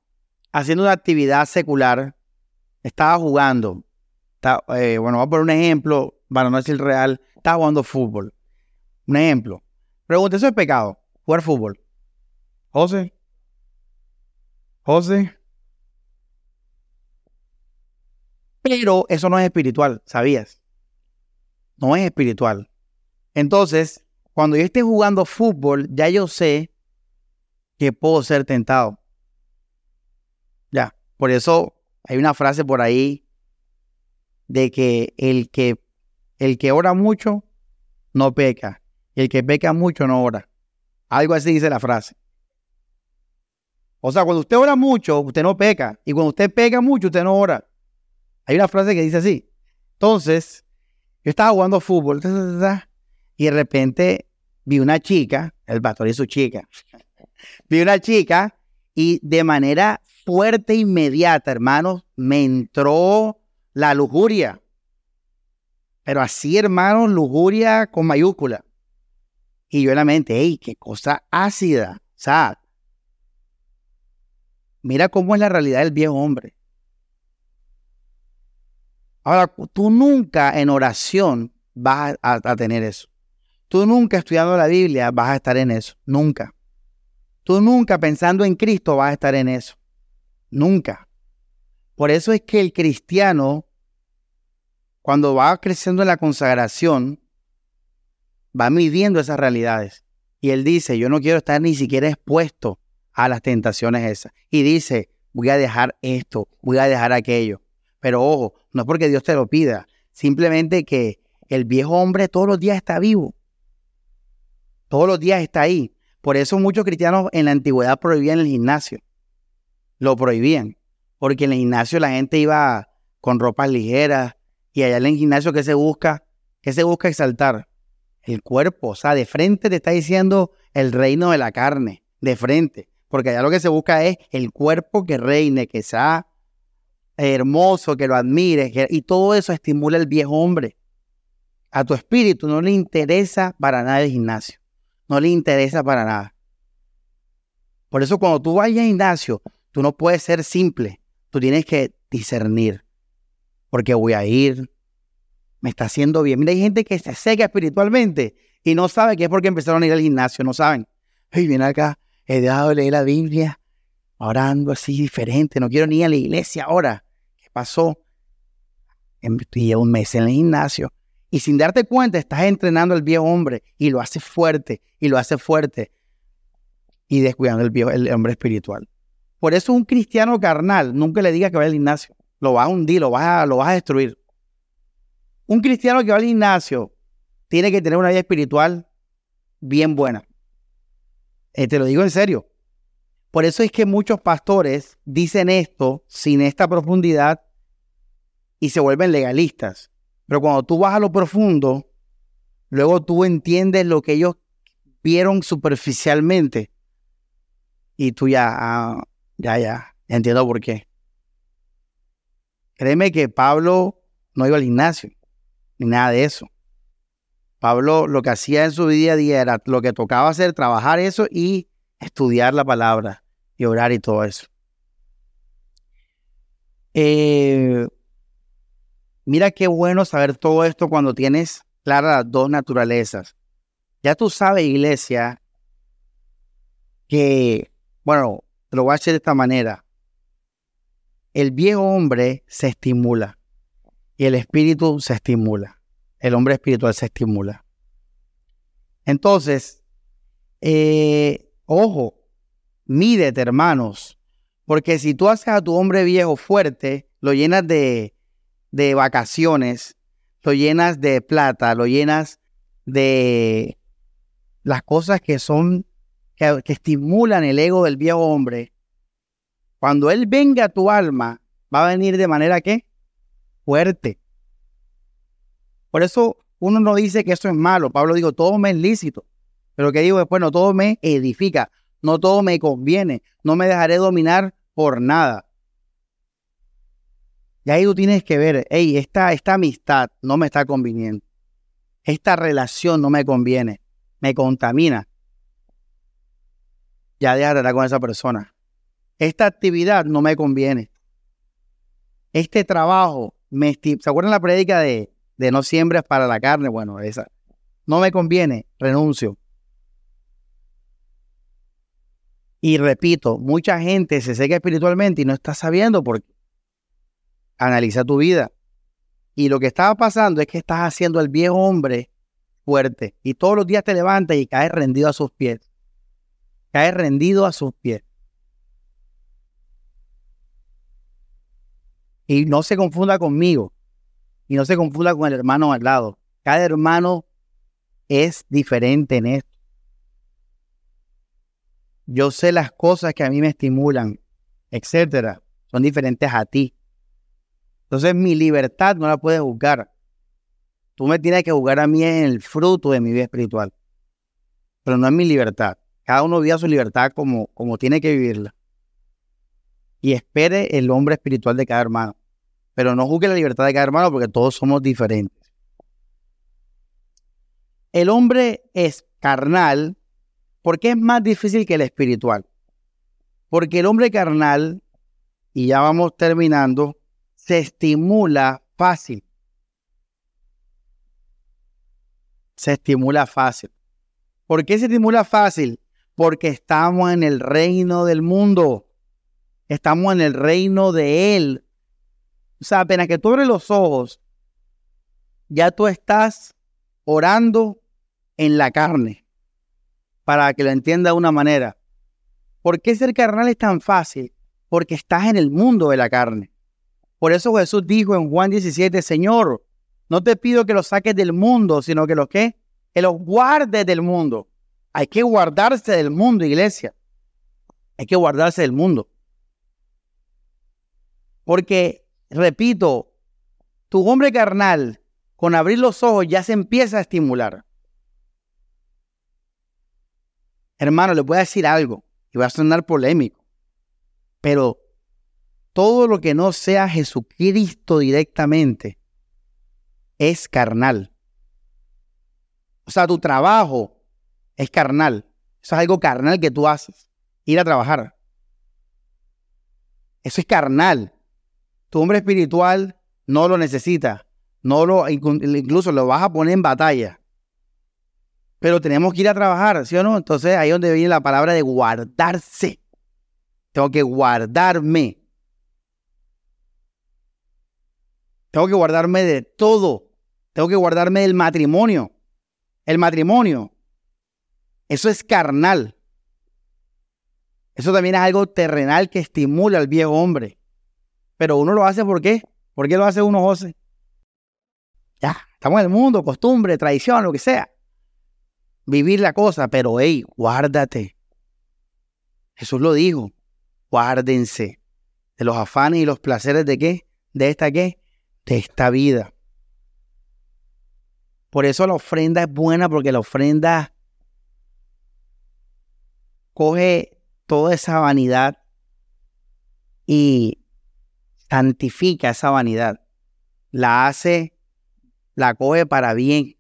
haciendo una actividad secular, estaba jugando. Eh, bueno, voy a poner un ejemplo, para no decir real, estaba jugando fútbol. Un ejemplo. Pregunta, ¿eso es pecado? Jugar fútbol. José. José. Pero eso no es espiritual, ¿sabías? No es espiritual. Entonces, cuando yo esté jugando fútbol, ya yo sé que puedo ser tentado. Ya, por eso hay una frase por ahí de que el que el que ora mucho no peca, y el que peca mucho no ora. Algo así dice la frase. O sea, cuando usted ora mucho, usted no peca, y cuando usted peca mucho, usted no ora. Hay una frase que dice así. Entonces, yo estaba jugando fútbol y de repente vi una chica, el pastor y su chica, vi una chica y de manera fuerte, e inmediata, hermanos, me entró la lujuria. Pero así, hermanos, lujuria con mayúscula. Y yo en la mente, ¡ey, qué cosa ácida! Sea, mira cómo es la realidad del viejo hombre. Ahora, tú nunca en oración vas a, tener eso. Tú nunca estudiando la Biblia vas a estar en eso. Nunca. Tú nunca pensando en Cristo vas a estar en eso. Nunca. Por eso es que el cristiano, cuando va creciendo en la consagración, va midiendo esas realidades. Y él dice, yo no quiero estar ni siquiera expuesto a las tentaciones esas. Y dice, voy a dejar esto, voy a dejar aquello. Pero ojo, no es porque Dios te lo pida, simplemente que el viejo hombre todos los días está vivo. Todos los días está ahí. Por eso muchos cristianos en la antigüedad prohibían el gimnasio. Lo prohibían. Porque en el gimnasio la gente iba con ropas ligeras. Y allá en el gimnasio, ¿qué se busca? ¿Qué se busca exaltar? El cuerpo. O sea, de frente te está diciendo el reino de la carne. De frente. Porque allá lo que se busca es el cuerpo que reine, que sea hermoso, que lo admires, y todo eso estimula el viejo hombre. A tu espíritu no le interesa para nada el gimnasio, no le interesa para nada. Por eso cuando tú vayas al gimnasio, tú no puedes ser simple, tú tienes que discernir, porque voy a ir, me está haciendo bien. Mira, hay gente que se seca espiritualmente y no sabe que es porque empezaron a ir al gimnasio, no saben. Hey, viene acá, he dejado de leer la Biblia, orando así diferente, no quiero ni ir a la iglesia ahora pasó, llevo un mes en el gimnasio y sin darte cuenta estás entrenando al viejo hombre y lo hace fuerte y lo hace fuerte y descuidando el, viejo, el hombre espiritual. Por eso un cristiano carnal nunca le diga que vaya al gimnasio. Lo vas a hundir, lo vas a, lo vas a destruir. Un cristiano que va al gimnasio tiene que tener una vida espiritual bien buena. Eh, te lo digo en serio. Por eso es que muchos pastores dicen esto sin esta profundidad y se vuelven legalistas. Pero cuando tú vas a lo profundo, luego tú entiendes lo que ellos vieron superficialmente y tú ya, ah, ya, ya, entiendo por qué. Créeme que Pablo no iba al gimnasio, ni nada de eso. Pablo lo que hacía en su día a día era lo que tocaba hacer, trabajar eso y estudiar la palabra y orar y todo eso. Eh, mira qué bueno saber todo esto cuando tienes claras las dos naturalezas. Ya tú sabes, iglesia, que, bueno, te lo voy a decir de esta manera. El viejo hombre se estimula y el espíritu se estimula el hombre espiritual se estimula. Entonces, eh, ojo, mídete, hermanos, porque si tú haces a tu hombre viejo fuerte, lo llenas de, de vacaciones, lo llenas de plata, lo llenas de las cosas que son, que, estimulan el ego del viejo hombre, cuando él venga a tu alma, va a venir de manera que fuerte. Por eso uno no dice que eso es malo. Pablo dijo, todo me es lícito. Pero que digo después, no todo me edifica, no todo me conviene, no me dejaré dominar por nada. Y ahí tú tienes que ver, hey, esta, esta amistad no me está conviniendo. Esta relación no me conviene, me contamina. Ya estar con esa persona. Esta actividad no me conviene. Este trabajo, me ¿se acuerdan la prédica de, de no siembres para la carne, bueno, esa no me conviene, renuncio. Y repito, mucha gente se seca espiritualmente y no está sabiendo por qué. Analiza tu vida. Y lo que estaba pasando es que estás haciendo al viejo hombre fuerte. Y todos los días te levantas y caes rendido a sus pies. Caes rendido a sus pies. Y no se confunda conmigo. Y no se confunda con el hermano al lado. Cada hermano es diferente en esto. Yo sé las cosas que a mí me estimulan, etcétera. Son diferentes a ti. Entonces mi libertad no la puedes juzgar. Tú me tienes que juzgar a mí en el fruto de mi vida espiritual. Pero no es mi libertad. Cada uno vive su libertad como, como tiene que vivirla. Y espere el hombre espiritual de cada hermano. Pero no juzgue la libertad de cada hermano porque todos somos diferentes. El hombre es carnal porque es más difícil que el espiritual. Porque el hombre carnal, y ya vamos terminando, se estimula fácil. Se estimula fácil. ¿Por qué se estimula fácil? Porque estamos en el reino del mundo. Estamos en el reino de Él. O sea, apenas que tú abres los ojos, ya tú estás orando en la carne, para que lo entienda de una manera. ¿Por qué ser carnal es tan fácil? Porque estás en el mundo de la carne. Por eso Jesús dijo en Juan 17, Señor, no te pido que los saques del mundo, sino que los que, que los guardes del mundo. Hay que guardarse del mundo, iglesia. Hay que guardarse del mundo. Porque repito, tu hombre carnal, con abrir los ojos ya se empieza a estimular. Hermano, le voy a decir algo y va a sonar polémico, pero todo lo que no sea Jesucristo directamente es carnal. O sea, tu trabajo es carnal. Eso es algo carnal que tú haces. Ir a trabajar. Eso es carnal. Tu hombre espiritual no lo necesita. No lo, incluso lo vas a poner en batalla. Pero tenemos que ir a trabajar, ¿sí o no? Entonces ahí es donde viene la palabra de guardarse. Tengo que guardarme. Tengo que guardarme de todo. Tengo que guardarme del matrimonio. El matrimonio. Eso es carnal. Eso también es algo terrenal que estimula al viejo hombre. Pero uno lo hace ¿por qué? ¿Por qué lo hace uno, José? Ya, estamos en el mundo, costumbre, tradición, lo que sea. Vivir la cosa, pero hey, guárdate. Jesús lo dijo, guárdense de los afanes y los placeres de qué? De esta qué? De esta vida. Por eso la ofrenda es buena porque la ofrenda coge toda esa vanidad y santifica esa vanidad, la hace, la coge para bien,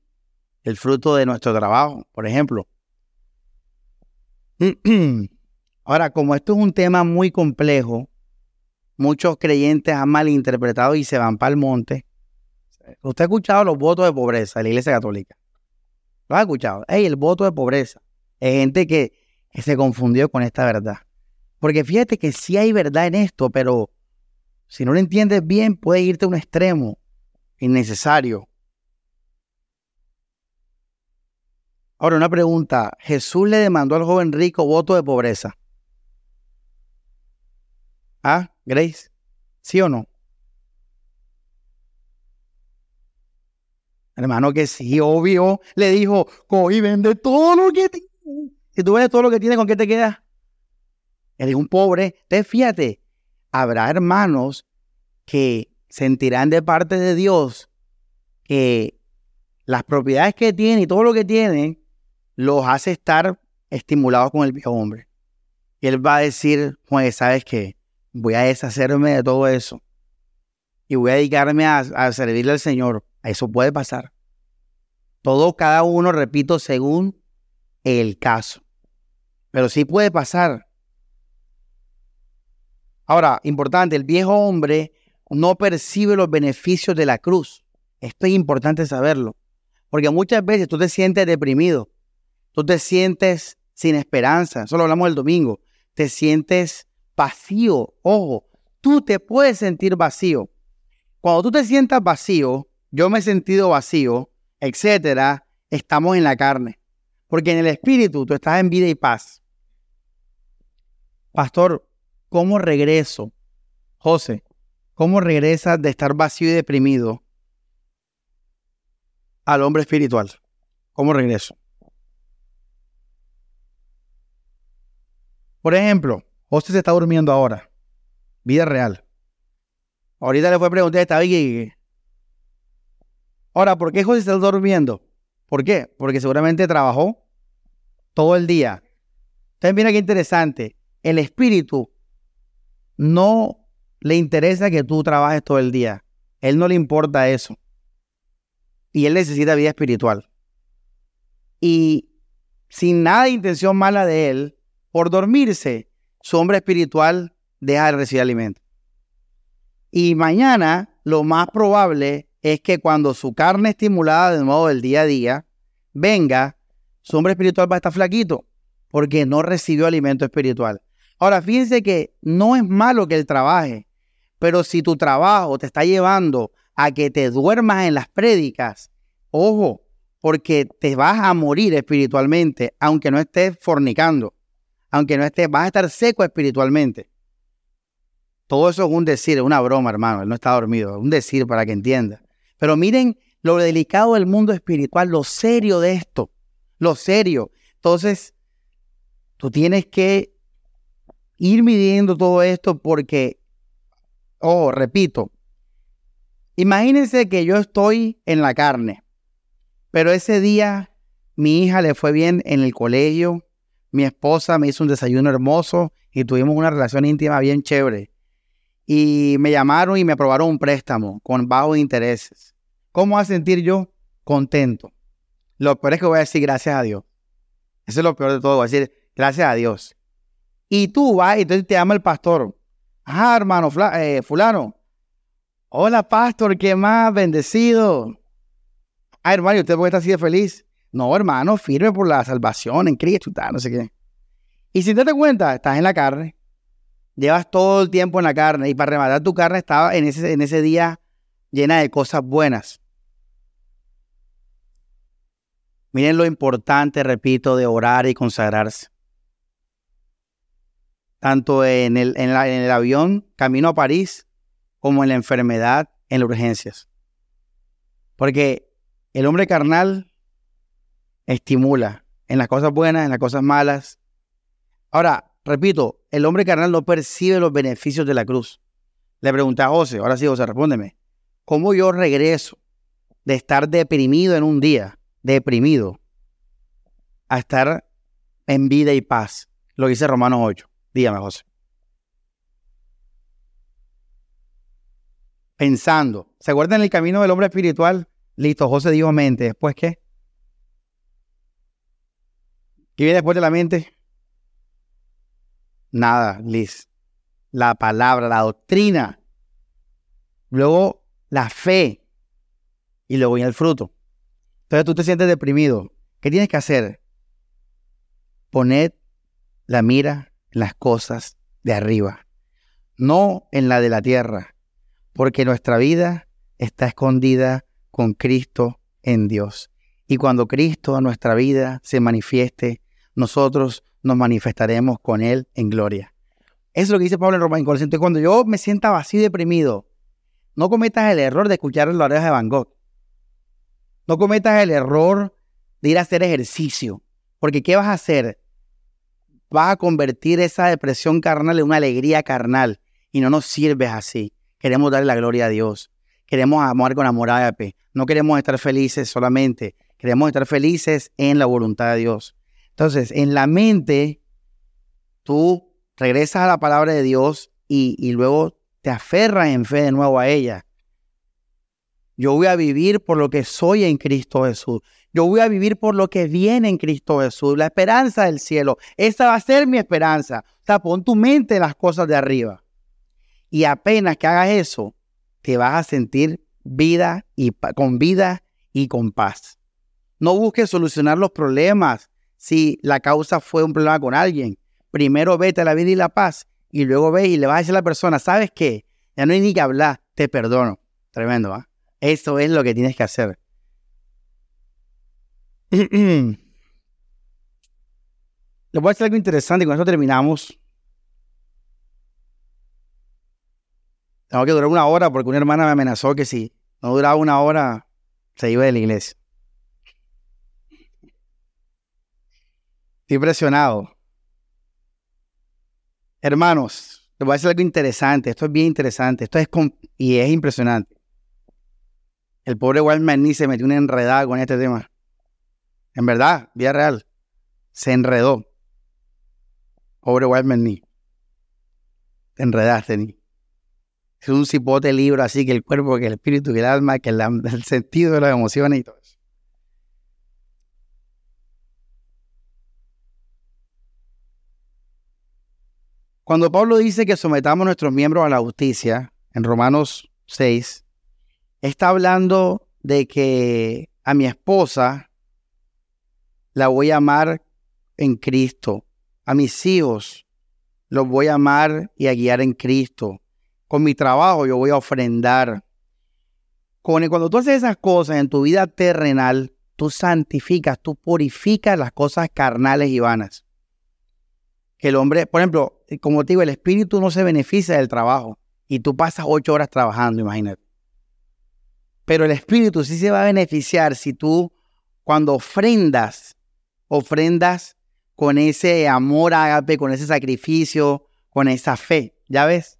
el fruto de nuestro trabajo, por ejemplo. Ahora, como esto es un tema muy complejo, muchos creyentes han malinterpretado y se van para el monte. Usted ha escuchado los votos de pobreza de la Iglesia Católica. ¿Lo ha escuchado? Hey, el voto de pobreza. Es gente que, que se confundió con esta verdad. Porque fíjate que sí hay verdad en esto, pero si no lo entiendes bien, puede irte a un extremo innecesario. Ahora, una pregunta. Jesús le demandó al joven rico voto de pobreza. ¿Ah, Grace? ¿Sí o no? Hermano, que sí, obvio. Le dijo, y vende todo lo que tiene. Si tú vendes todo lo que tiene, ¿con qué te quedas? Eres un pobre. Entonces, fíjate, habrá hermanos que sentirán de parte de Dios que las propiedades que tienen y todo lo que tienen los hace estar estimulados con el viejo hombre. Y él va a decir, pues, ¿sabes qué? Voy a deshacerme de todo eso. Y voy a dedicarme a, a servirle al Señor. Eso puede pasar. Todo, cada uno, repito, según el caso. Pero sí puede pasar. Ahora, importante, el viejo hombre no percibe los beneficios de la cruz. Esto es importante saberlo. Porque muchas veces tú te sientes deprimido, tú te sientes sin esperanza, eso lo hablamos el domingo, te sientes vacío. Ojo, tú te puedes sentir vacío. Cuando tú te sientas vacío, yo me he sentido vacío, etcétera, estamos en la carne. Porque en el espíritu tú estás en vida y paz. Pastor, ¿cómo regreso? José, ¿cómo regresas de estar vacío y deprimido al hombre espiritual? ¿Cómo regreso? Por ejemplo, José se está durmiendo ahora. Vida real. Ahorita le fue a preguntar esta Ahora, ¿por qué José está durmiendo? ¿Por qué? Porque seguramente trabajó todo el día. Entonces, mira qué interesante. El espíritu no le interesa que tú trabajes todo el día. Él no le importa eso. Y él necesita vida espiritual. Y sin nada de intención mala de él, por dormirse, su hombre espiritual deja de recibir alimento. Y mañana lo más probable es que cuando su carne estimulada de nuevo del día a día venga, su hombre espiritual va a estar flaquito porque no recibió alimento espiritual. Ahora, fíjense que no es malo que él trabaje, pero si tu trabajo te está llevando a que te duermas en las prédicas, ojo, porque te vas a morir espiritualmente, aunque no estés fornicando, aunque no estés, vas a estar seco espiritualmente. Todo eso es un decir, es una broma, hermano. Él no está dormido, es un decir para que entienda. Pero miren lo delicado del mundo espiritual, lo serio de esto, lo serio. Entonces, tú tienes que ir midiendo todo esto porque, oh, repito, imagínense que yo estoy en la carne, pero ese día mi hija le fue bien en el colegio, mi esposa me hizo un desayuno hermoso y tuvimos una relación íntima bien chévere. Y me llamaron y me aprobaron un préstamo con bajos intereses. ¿Cómo voy a sentir yo? Contento. Lo peor es que voy a decir gracias a Dios. Eso es lo peor de todo, voy a decir gracias a Dios. Y tú vas y entonces te llama el pastor. Ah, hermano eh, fulano. Hola, pastor, ¿qué más? Bendecido. Ah, hermano, ¿y usted puede estar así de feliz? No, hermano, firme por la salvación en Cristo, no sé qué. Y si te das cuenta, estás en la carne. Llevas todo el tiempo en la carne. Y para rematar tu carne estaba en ese, en ese día llena de cosas buenas. Miren lo importante, repito, de orar y consagrarse tanto en el, en, el avión camino a París como en la enfermedad, en las urgencias. Porque el hombre carnal estimula en las cosas buenas, en las cosas malas. Ahora, repito, el hombre carnal no percibe los beneficios de la cruz. Le pregunté a José, ahora sí, José, respóndeme. ¿Cómo yo regreso de estar deprimido en un día, deprimido, a estar en vida y paz? Lo dice Romanos 8. Dígame, José. Pensando. ¿Se acuerdan el camino del hombre espiritual? Listo, José dijo mente. ¿Después qué? ¿Qué viene después de la mente? Nada, Liz. La palabra, la doctrina. Luego la fe. Y luego viene el fruto. Entonces tú te sientes deprimido. ¿Qué tienes que hacer? Poner la mira en las cosas de arriba, no en la de la tierra, porque nuestra vida está escondida con Cristo en Dios. Y cuando Cristo a nuestra vida se manifieste, nosotros nos manifestaremos con Él en gloria. Eso es lo que dice Pablo en Romanos. Entonces, cuando yo me sienta vacío y deprimido, no cometas el error de escuchar las orejas de Van Gogh. No cometas el error de ir a hacer ejercicio. Porque ¿qué vas a hacer? Vas a convertir esa depresión carnal en una alegría carnal. Y no nos sirves así. Queremos darle la gloria a Dios. Queremos amar con amor ágape. No queremos estar felices solamente. Queremos estar felices en la voluntad de Dios. Entonces, en la mente, tú regresas a la palabra de Dios y, luego te aferras en fe de nuevo a ella. Yo voy a vivir por lo que soy en Cristo Jesús. Yo voy a vivir por lo que viene en Cristo Jesús, la esperanza del cielo. Esa va a ser mi esperanza. O sea, pon tu mente en las cosas de arriba. Y apenas que hagas eso, te vas a sentir vida y con vida y con paz. No busques solucionar los problemas si la causa fue un problema con alguien. Primero vete a la vida y la paz y luego ve y le vas a decir a la persona, ¿sabes qué? Ya no hay ni que hablar, te perdono. Tremendo, ¿ah? Eso es lo que tienes que hacer. Les voy a decir algo interesante y con eso terminamos. Tengo que durar una hora porque una hermana me amenazó que si no duraba una hora se iba de la iglesia. Estoy impresionado. Hermanos, les voy a decir algo interesante. Esto es bien interesante. Esto es y es impresionante. El pobre Waltman ni se metió una enredada con este tema. En verdad, vía real. Se enredó. Pobre Waltman ni. Te enredaste ni. Es un cipote libro así que el cuerpo, que el espíritu, que el alma, que el, sentido de las emociones y todo eso. Cuando Pablo dice que sometamos nuestros miembros a la justicia, en Romanos 6, está hablando de que a mi esposa la voy a amar en Cristo. A mis hijos los voy a amar y a guiar en Cristo. Con mi trabajo yo voy a ofrendar. cuando tú haces esas cosas en tu vida terrenal, tú santificas, tú purificas las cosas carnales y vanas. Que el hombre, por ejemplo, como te digo, el espíritu no se beneficia del trabajo y tú pasas ocho horas trabajando, imagínate. Pero el Espíritu sí se va a beneficiar si tú, cuando ofrendas, ofrendas con ese amor ágape, con ese sacrificio, con esa fe. ¿Ya ves?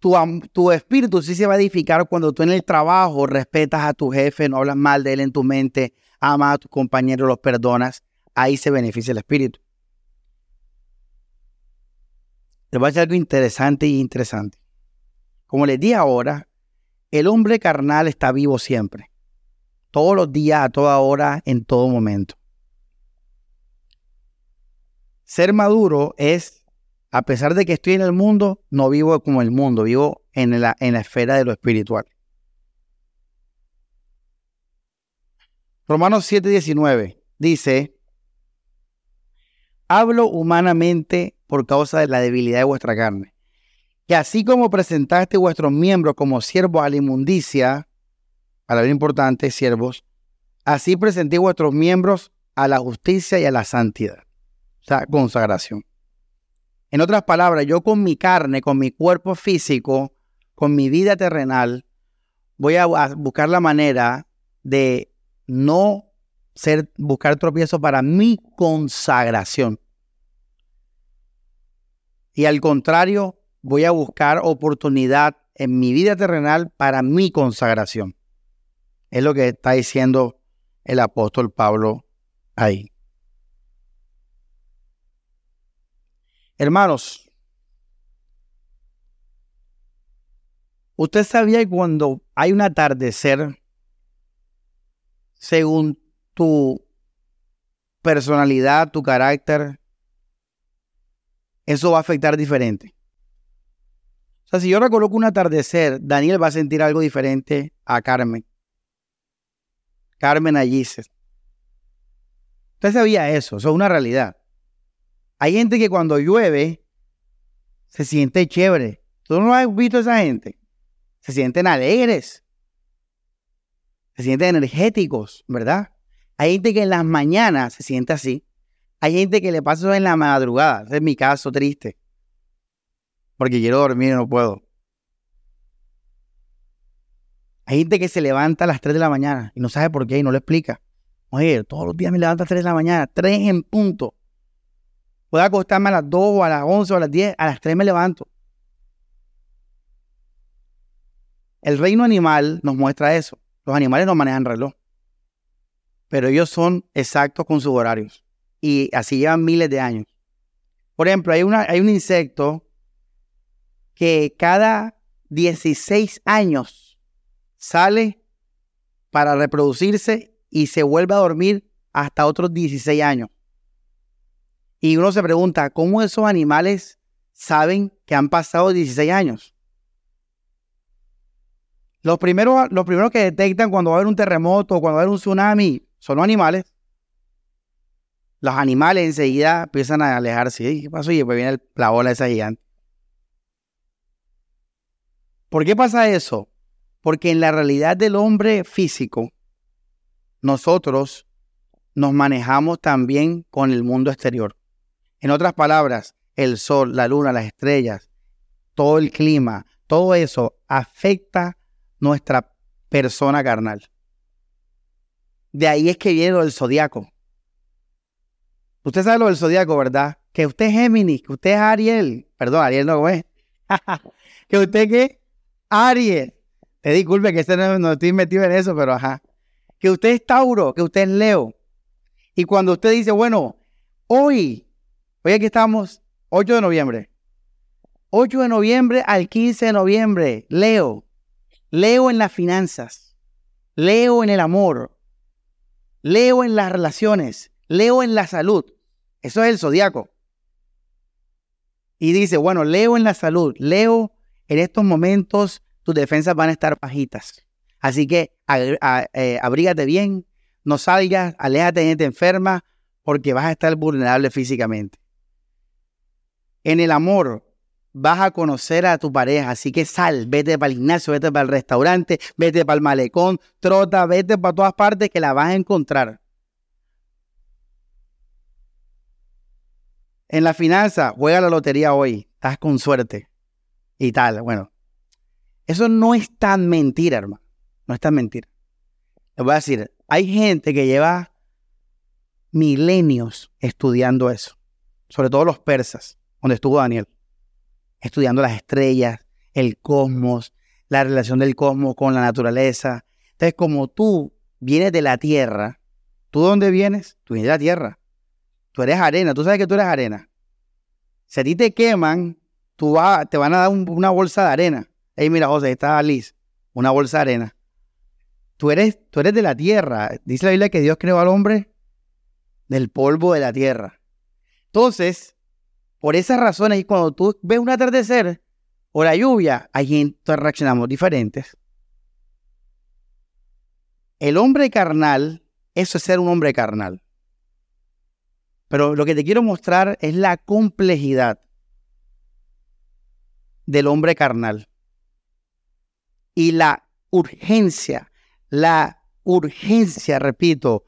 Tu, tu, espíritu sí se va a edificar cuando tú en el trabajo respetas a tu jefe, no hablas mal de él en tu mente, amas a tus compañeros, los perdonas. Ahí se beneficia el espíritu. Te voy a decir algo interesante y interesante. Como les di ahora, el hombre carnal está vivo siempre, todos los días, a toda hora, en todo momento. Ser maduro es, a pesar de que estoy en el mundo, no vivo como el mundo, vivo en la, en la esfera de lo espiritual. Romanos 7:19 dice, hablo humanamente por causa de la debilidad de vuestra carne que así como presentaste vuestros miembros como siervos a la inmundicia, a la vida importante, siervos, así presenté vuestros miembros a la justicia y a la santidad. O sea, consagración. En otras palabras, yo con mi carne, con mi cuerpo físico, con mi vida terrenal, voy a buscar la manera de no ser, buscar tropiezo para mi consagración. Y al contrario, voy a buscar oportunidad en mi vida terrenal para mi consagración. Es lo que está diciendo el apóstol Pablo ahí. Hermanos, usted sabía que cuando hay un atardecer, según tu personalidad, tu carácter, eso va a afectar diferente. O sea, si yo recoloco un atardecer, Daniel va a sentir algo diferente a Carmen. Carmen Allices. Usted sabía eso, eso es una realidad. Hay gente que cuando llueve se siente chévere. ¿Tú no has visto a esa gente? Se sienten alegres. Se sienten energéticos, ¿verdad? Hay gente que en las mañanas se siente así. Hay gente que le pasa en la madrugada. Ese es mi caso triste. Porque quiero dormir y no puedo. Hay gente que se levanta a las 3 de la mañana y no sabe por qué y no lo explica. Oye, todos los días me levanto a las 3 de la mañana, 3 en punto. Puedo acostarme a las 2 o a las 11 o a las 10, a las 3 me levanto. El reino animal nos muestra eso. Los animales no manejan reloj. Pero ellos son exactos con sus horarios. Y así llevan miles de años. Por ejemplo, hay, una, hay un insecto que cada 16 años sale para reproducirse y se vuelve a dormir hasta otros 16 años. Y uno se pregunta, ¿cómo esos animales saben que han pasado 16 años? Los primeros, los primeros que detectan cuando va a haber un terremoto o cuando va a haber un tsunami son los animales. Los animales enseguida empiezan a alejarse. ¿Qué pasó? Y pues viene la ola esa gigante. ¿Por qué pasa eso? Porque en la realidad del hombre físico, nosotros nos manejamos también con el mundo exterior. En otras palabras, el sol, la luna, las estrellas, todo el clima, todo eso afecta nuestra persona carnal. De ahí es que viene del zodiaco. Usted sabe lo del zodiaco, ¿verdad? Que usted es Géminis, que usted es Ariel. Perdón, Ariel no es. que usted qué? Ariel. Te disculpe que este no, no, estoy metido en eso, pero ajá. Que usted es Tauro, que usted es Leo. Y cuando usted dice, bueno, hoy, hoy aquí estamos, 8 de noviembre. 8 de noviembre al 15 de noviembre, Leo. Leo en las finanzas, leo en el amor, leo en las relaciones, leo en la salud. Eso es el zodiaco. Y dice, bueno, leo en la salud, leo en estos momentos tus defensas van a estar bajitas. Así que eh, abrígate bien, no salgas, aléjate de gente enferma, porque vas a estar vulnerable físicamente. En el amor, vas a conocer a tu pareja. Así que sal, vete para el gimnasio, vete para el restaurante, vete para el malecón, trota, vete para todas partes que la vas a encontrar. En la finanza, juega la lotería hoy, estás con suerte y tal. Bueno, eso no es tan mentira, hermano. No es tan mentira. Les voy a decir, hay gente que lleva milenios estudiando eso, sobre todo los persas, donde estuvo Daniel estudiando las estrellas, el cosmos, la relación del cosmos con la naturaleza. Entonces, como tú vienes de la tierra, ¿tú dónde vienes? Tú vienes de la tierra. Tú eres arena, tú sabes que tú eres arena. Si a ti te queman, tú va, te van a dar una bolsa de arena. Ey, mira, José, está Liz, una bolsa de arena. Tú eres, tú eres de la tierra. Dice la Biblia que Dios creó al hombre del polvo de la tierra. Entonces, por esas razones, y cuando tú ves un atardecer o la lluvia, allí reaccionamos diferentes. El hombre carnal, eso es ser un hombre carnal. Pero lo que te quiero mostrar es la complejidad del hombre carnal y la urgencia, la urgencia, repito,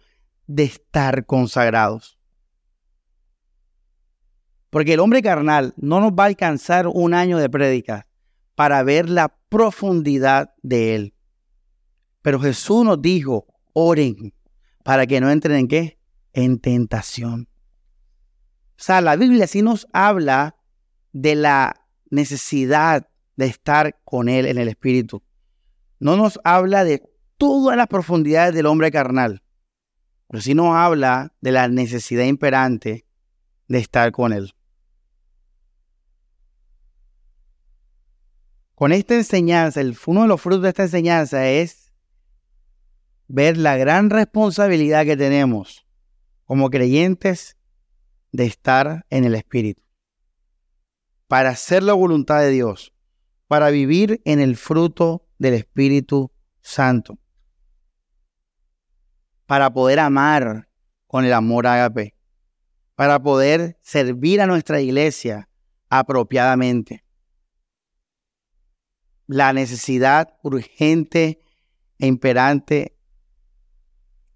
de estar consagrados. Porque el hombre carnal no nos va a alcanzar un año de prédica para ver la profundidad de él. Pero Jesús nos dijo, oren para que no entren en qué? En tentación. O sea, la Biblia sí nos habla de la necesidad de estar con Él en el Espíritu. No nos habla de todas las profundidades del hombre carnal, pero sí nos habla de la necesidad imperante de estar con Él. Con esta enseñanza, uno de los frutos de esta enseñanza es ver la gran responsabilidad que tenemos como creyentes de estar en el Espíritu, para hacer la voluntad de Dios, para vivir en el fruto del Espíritu Santo, para poder amar con el amor ágape, para poder servir a nuestra iglesia apropiadamente. La necesidad urgente e imperante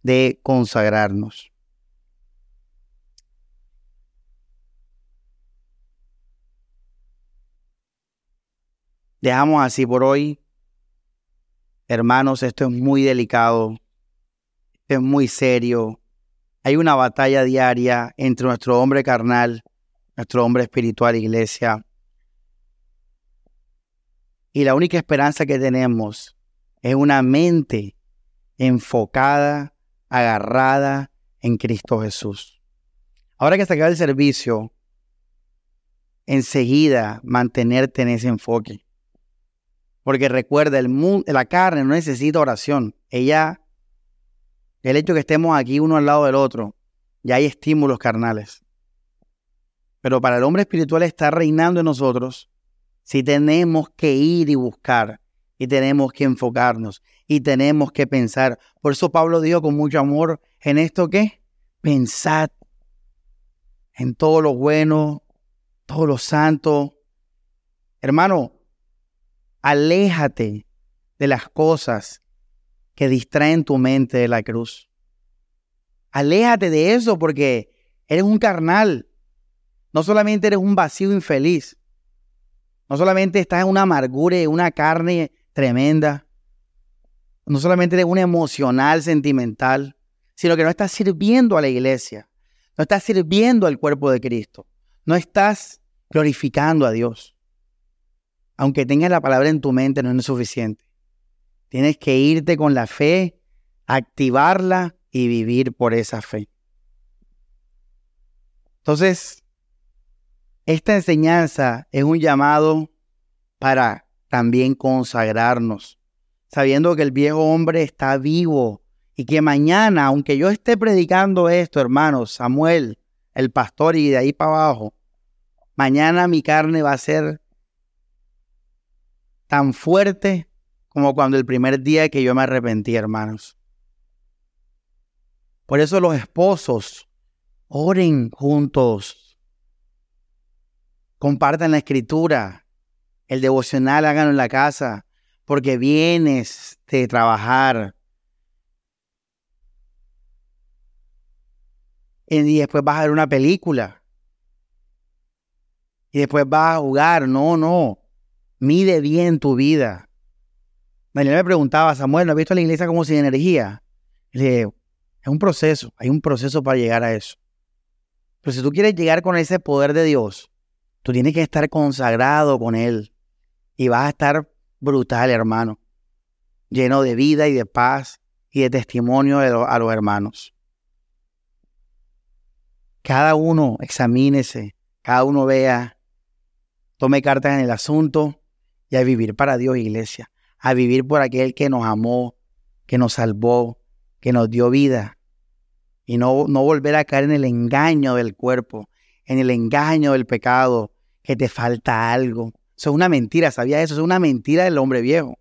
de consagrarnos. Dejamos así por hoy. Hermanos, esto es muy delicado, esto es muy serio. Hay una batalla diaria entre nuestro hombre carnal, nuestro hombre espiritual, iglesia. Y la única esperanza que tenemos es una mente enfocada, agarrada en Cristo Jesús. Ahora que se acaba el servicio, enseguida mantenerte en ese enfoque. Porque recuerda, el mundo, la carne no necesita oración. Ella, el hecho de que estemos aquí uno al lado del otro, ya hay estímulos carnales. Pero para el hombre espiritual está reinando en nosotros si tenemos que ir y buscar y tenemos que enfocarnos y tenemos que pensar. Por eso Pablo dijo con mucho amor en esto que pensad en todo lo bueno, todo lo santo. Hermano, Aléjate de las cosas que distraen tu mente de la cruz. Aléjate de eso porque eres un carnal. No solamente eres un vacío infeliz. No solamente estás en una amargura y una carne tremenda. No solamente eres un emocional, sentimental, sino que no estás sirviendo a la iglesia. No estás sirviendo al cuerpo de Cristo. No estás glorificando a Dios aunque tengas la palabra en tu mente, no es suficiente. Tienes que irte con la fe, activarla y vivir por esa fe. Entonces, esta enseñanza es un llamado para también consagrarnos, sabiendo que el viejo hombre está vivo y que mañana, aunque yo esté predicando esto, hermanos, Samuel, el pastor y de ahí para abajo, mañana mi carne va a ser tan fuerte como cuando el primer día que yo me arrepentí, hermanos. Por eso los esposos oren juntos, compartan la escritura, el devocional háganlo en la casa, porque vienes de trabajar. Y después vas a ver una película. Y después vas a jugar. No, no. Mide bien tu vida. Daniel me preguntaba, Samuel, ¿no has visto la iglesia como sin energía? le dije, es un proceso, hay un proceso para llegar a eso. Pero si tú quieres llegar con ese poder de Dios, tú tienes que estar consagrado con Él. Y vas a estar brutal, hermano. Lleno de vida y de paz y de testimonio a los hermanos. Cada uno examínese, cada uno vea, tome cartas en el asunto y a vivir para Dios, iglesia, a vivir por aquel que nos amó, que nos salvó, que nos dio vida y no, no volver a caer en el engaño del cuerpo, en el engaño del pecado, que te falta algo. Eso es una mentira, ¿sabía eso? Es una mentira del hombre viejo.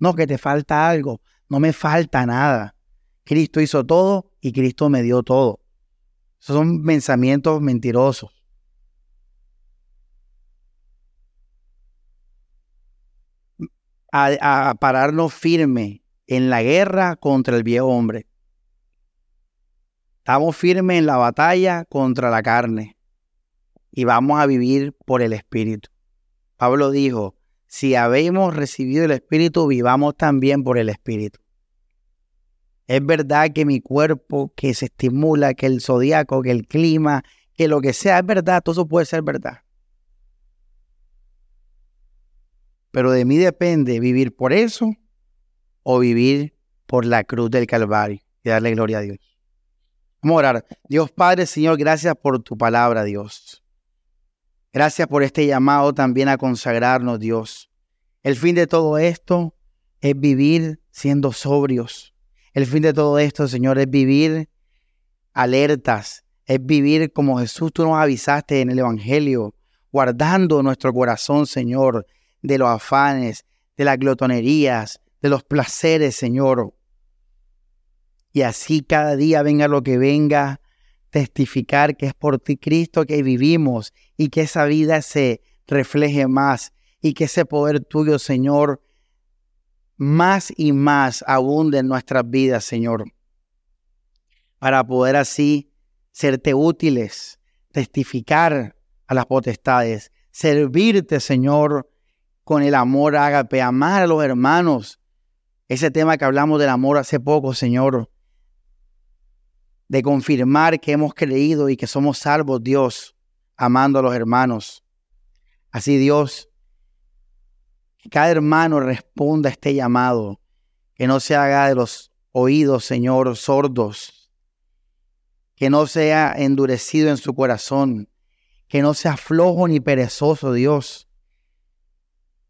No, que te falta algo, no me falta nada. Cristo hizo todo y Cristo me dio todo. Esos son pensamientos mentirosos. A, pararnos firme en la guerra contra el viejo hombre. Estamos firmes en la batalla contra la carne y vamos a vivir por el Espíritu. Pablo dijo, si habemos recibido el Espíritu, vivamos también por el Espíritu. Es verdad que mi cuerpo, que se estimula, que el zodiaco, que el clima, que lo que sea, es verdad, todo eso puede ser verdad. Pero de mí depende vivir por eso o vivir por la cruz del Calvario y darle gloria a Dios. Vamos a orar. Dios Padre, Señor, gracias por tu palabra, Dios. Gracias por este llamado también a consagrarnos, Dios. El fin de todo esto es vivir siendo sobrios. El fin de todo esto, Señor, es vivir alertas, es vivir como Jesús tú nos avisaste en el Evangelio, guardando nuestro corazón, Señor, de los afanes, de las glotonerías, de los placeres, Señor. Y así cada día venga lo que venga, testificar que es por ti, Cristo, que vivimos y que esa vida se refleje más y que ese poder tuyo, Señor, más y más abunde en nuestras vidas, Señor, para poder así serte útiles, testificar a las potestades, servirte, Señor, con el amor ágape, amar a los hermanos. Ese tema que hablamos del amor hace poco, Señor, de confirmar que hemos creído y que somos salvos, Dios, amando a los hermanos. Así, Dios, que cada hermano responda a este llamado, que no se haga de los oídos, Señor, sordos, que no sea endurecido en su corazón, que no sea flojo ni perezoso, Dios.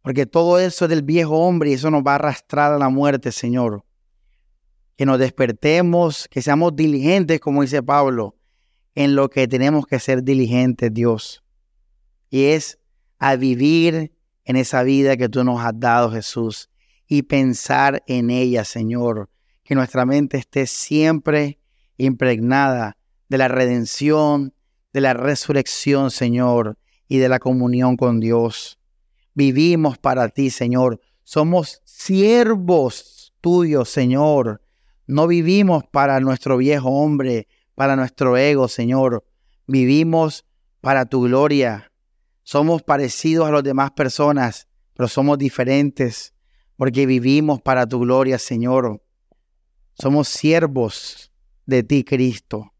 Porque todo eso es del viejo hombre y eso nos va a arrastrar a la muerte, Señor. Que nos despertemos, que seamos diligentes, como dice Pablo, en lo que tenemos que ser diligentes, Dios. Y es a vivir en esa vida que tú nos has dado, Jesús, y pensar en ella, Señor. Que nuestra mente esté siempre impregnada de la redención, de la resurrección, Señor, y de la comunión con Dios. Vivimos para ti, Señor. Somos siervos tuyos, Señor. No vivimos para nuestro viejo hombre, para nuestro ego, Señor. Vivimos para tu gloria, somos parecidos a las demás personas, pero somos diferentes porque vivimos para tu gloria, Señor. Somos siervos de ti, Cristo.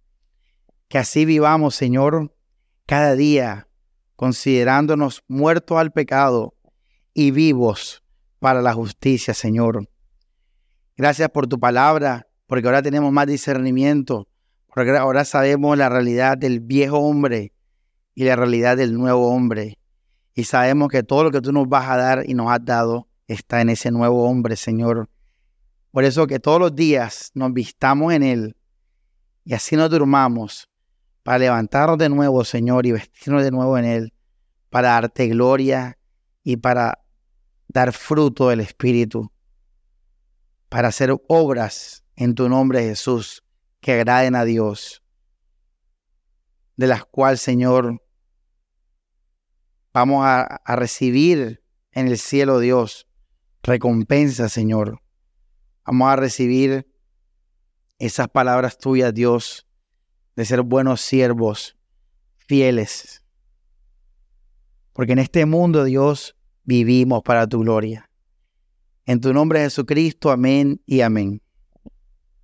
Que así vivamos, Señor, cada día, considerándonos muertos al pecado y vivos para la justicia, Señor. Gracias por tu palabra, porque ahora tenemos más discernimiento, porque ahora sabemos la realidad del viejo hombre y la realidad del nuevo hombre. Y sabemos que todo lo que tú nos vas a dar y nos has dado está en ese nuevo hombre, Señor. Por eso que todos los días nos vistamos en Él y así nos durmamos para levantarnos de nuevo, Señor, y vestirnos de nuevo en Él, para darte gloria y para dar fruto del Espíritu, para hacer obras en tu nombre, Jesús, que agraden a Dios de las cuales, Señor, vamos a, recibir en el cielo, Dios, recompensa, Señor. Vamos a recibir esas palabras tuyas, Dios, de ser buenos siervos, fieles. Porque en este mundo, Dios, vivimos para tu gloria. En tu nombre, Jesucristo, amén y amén.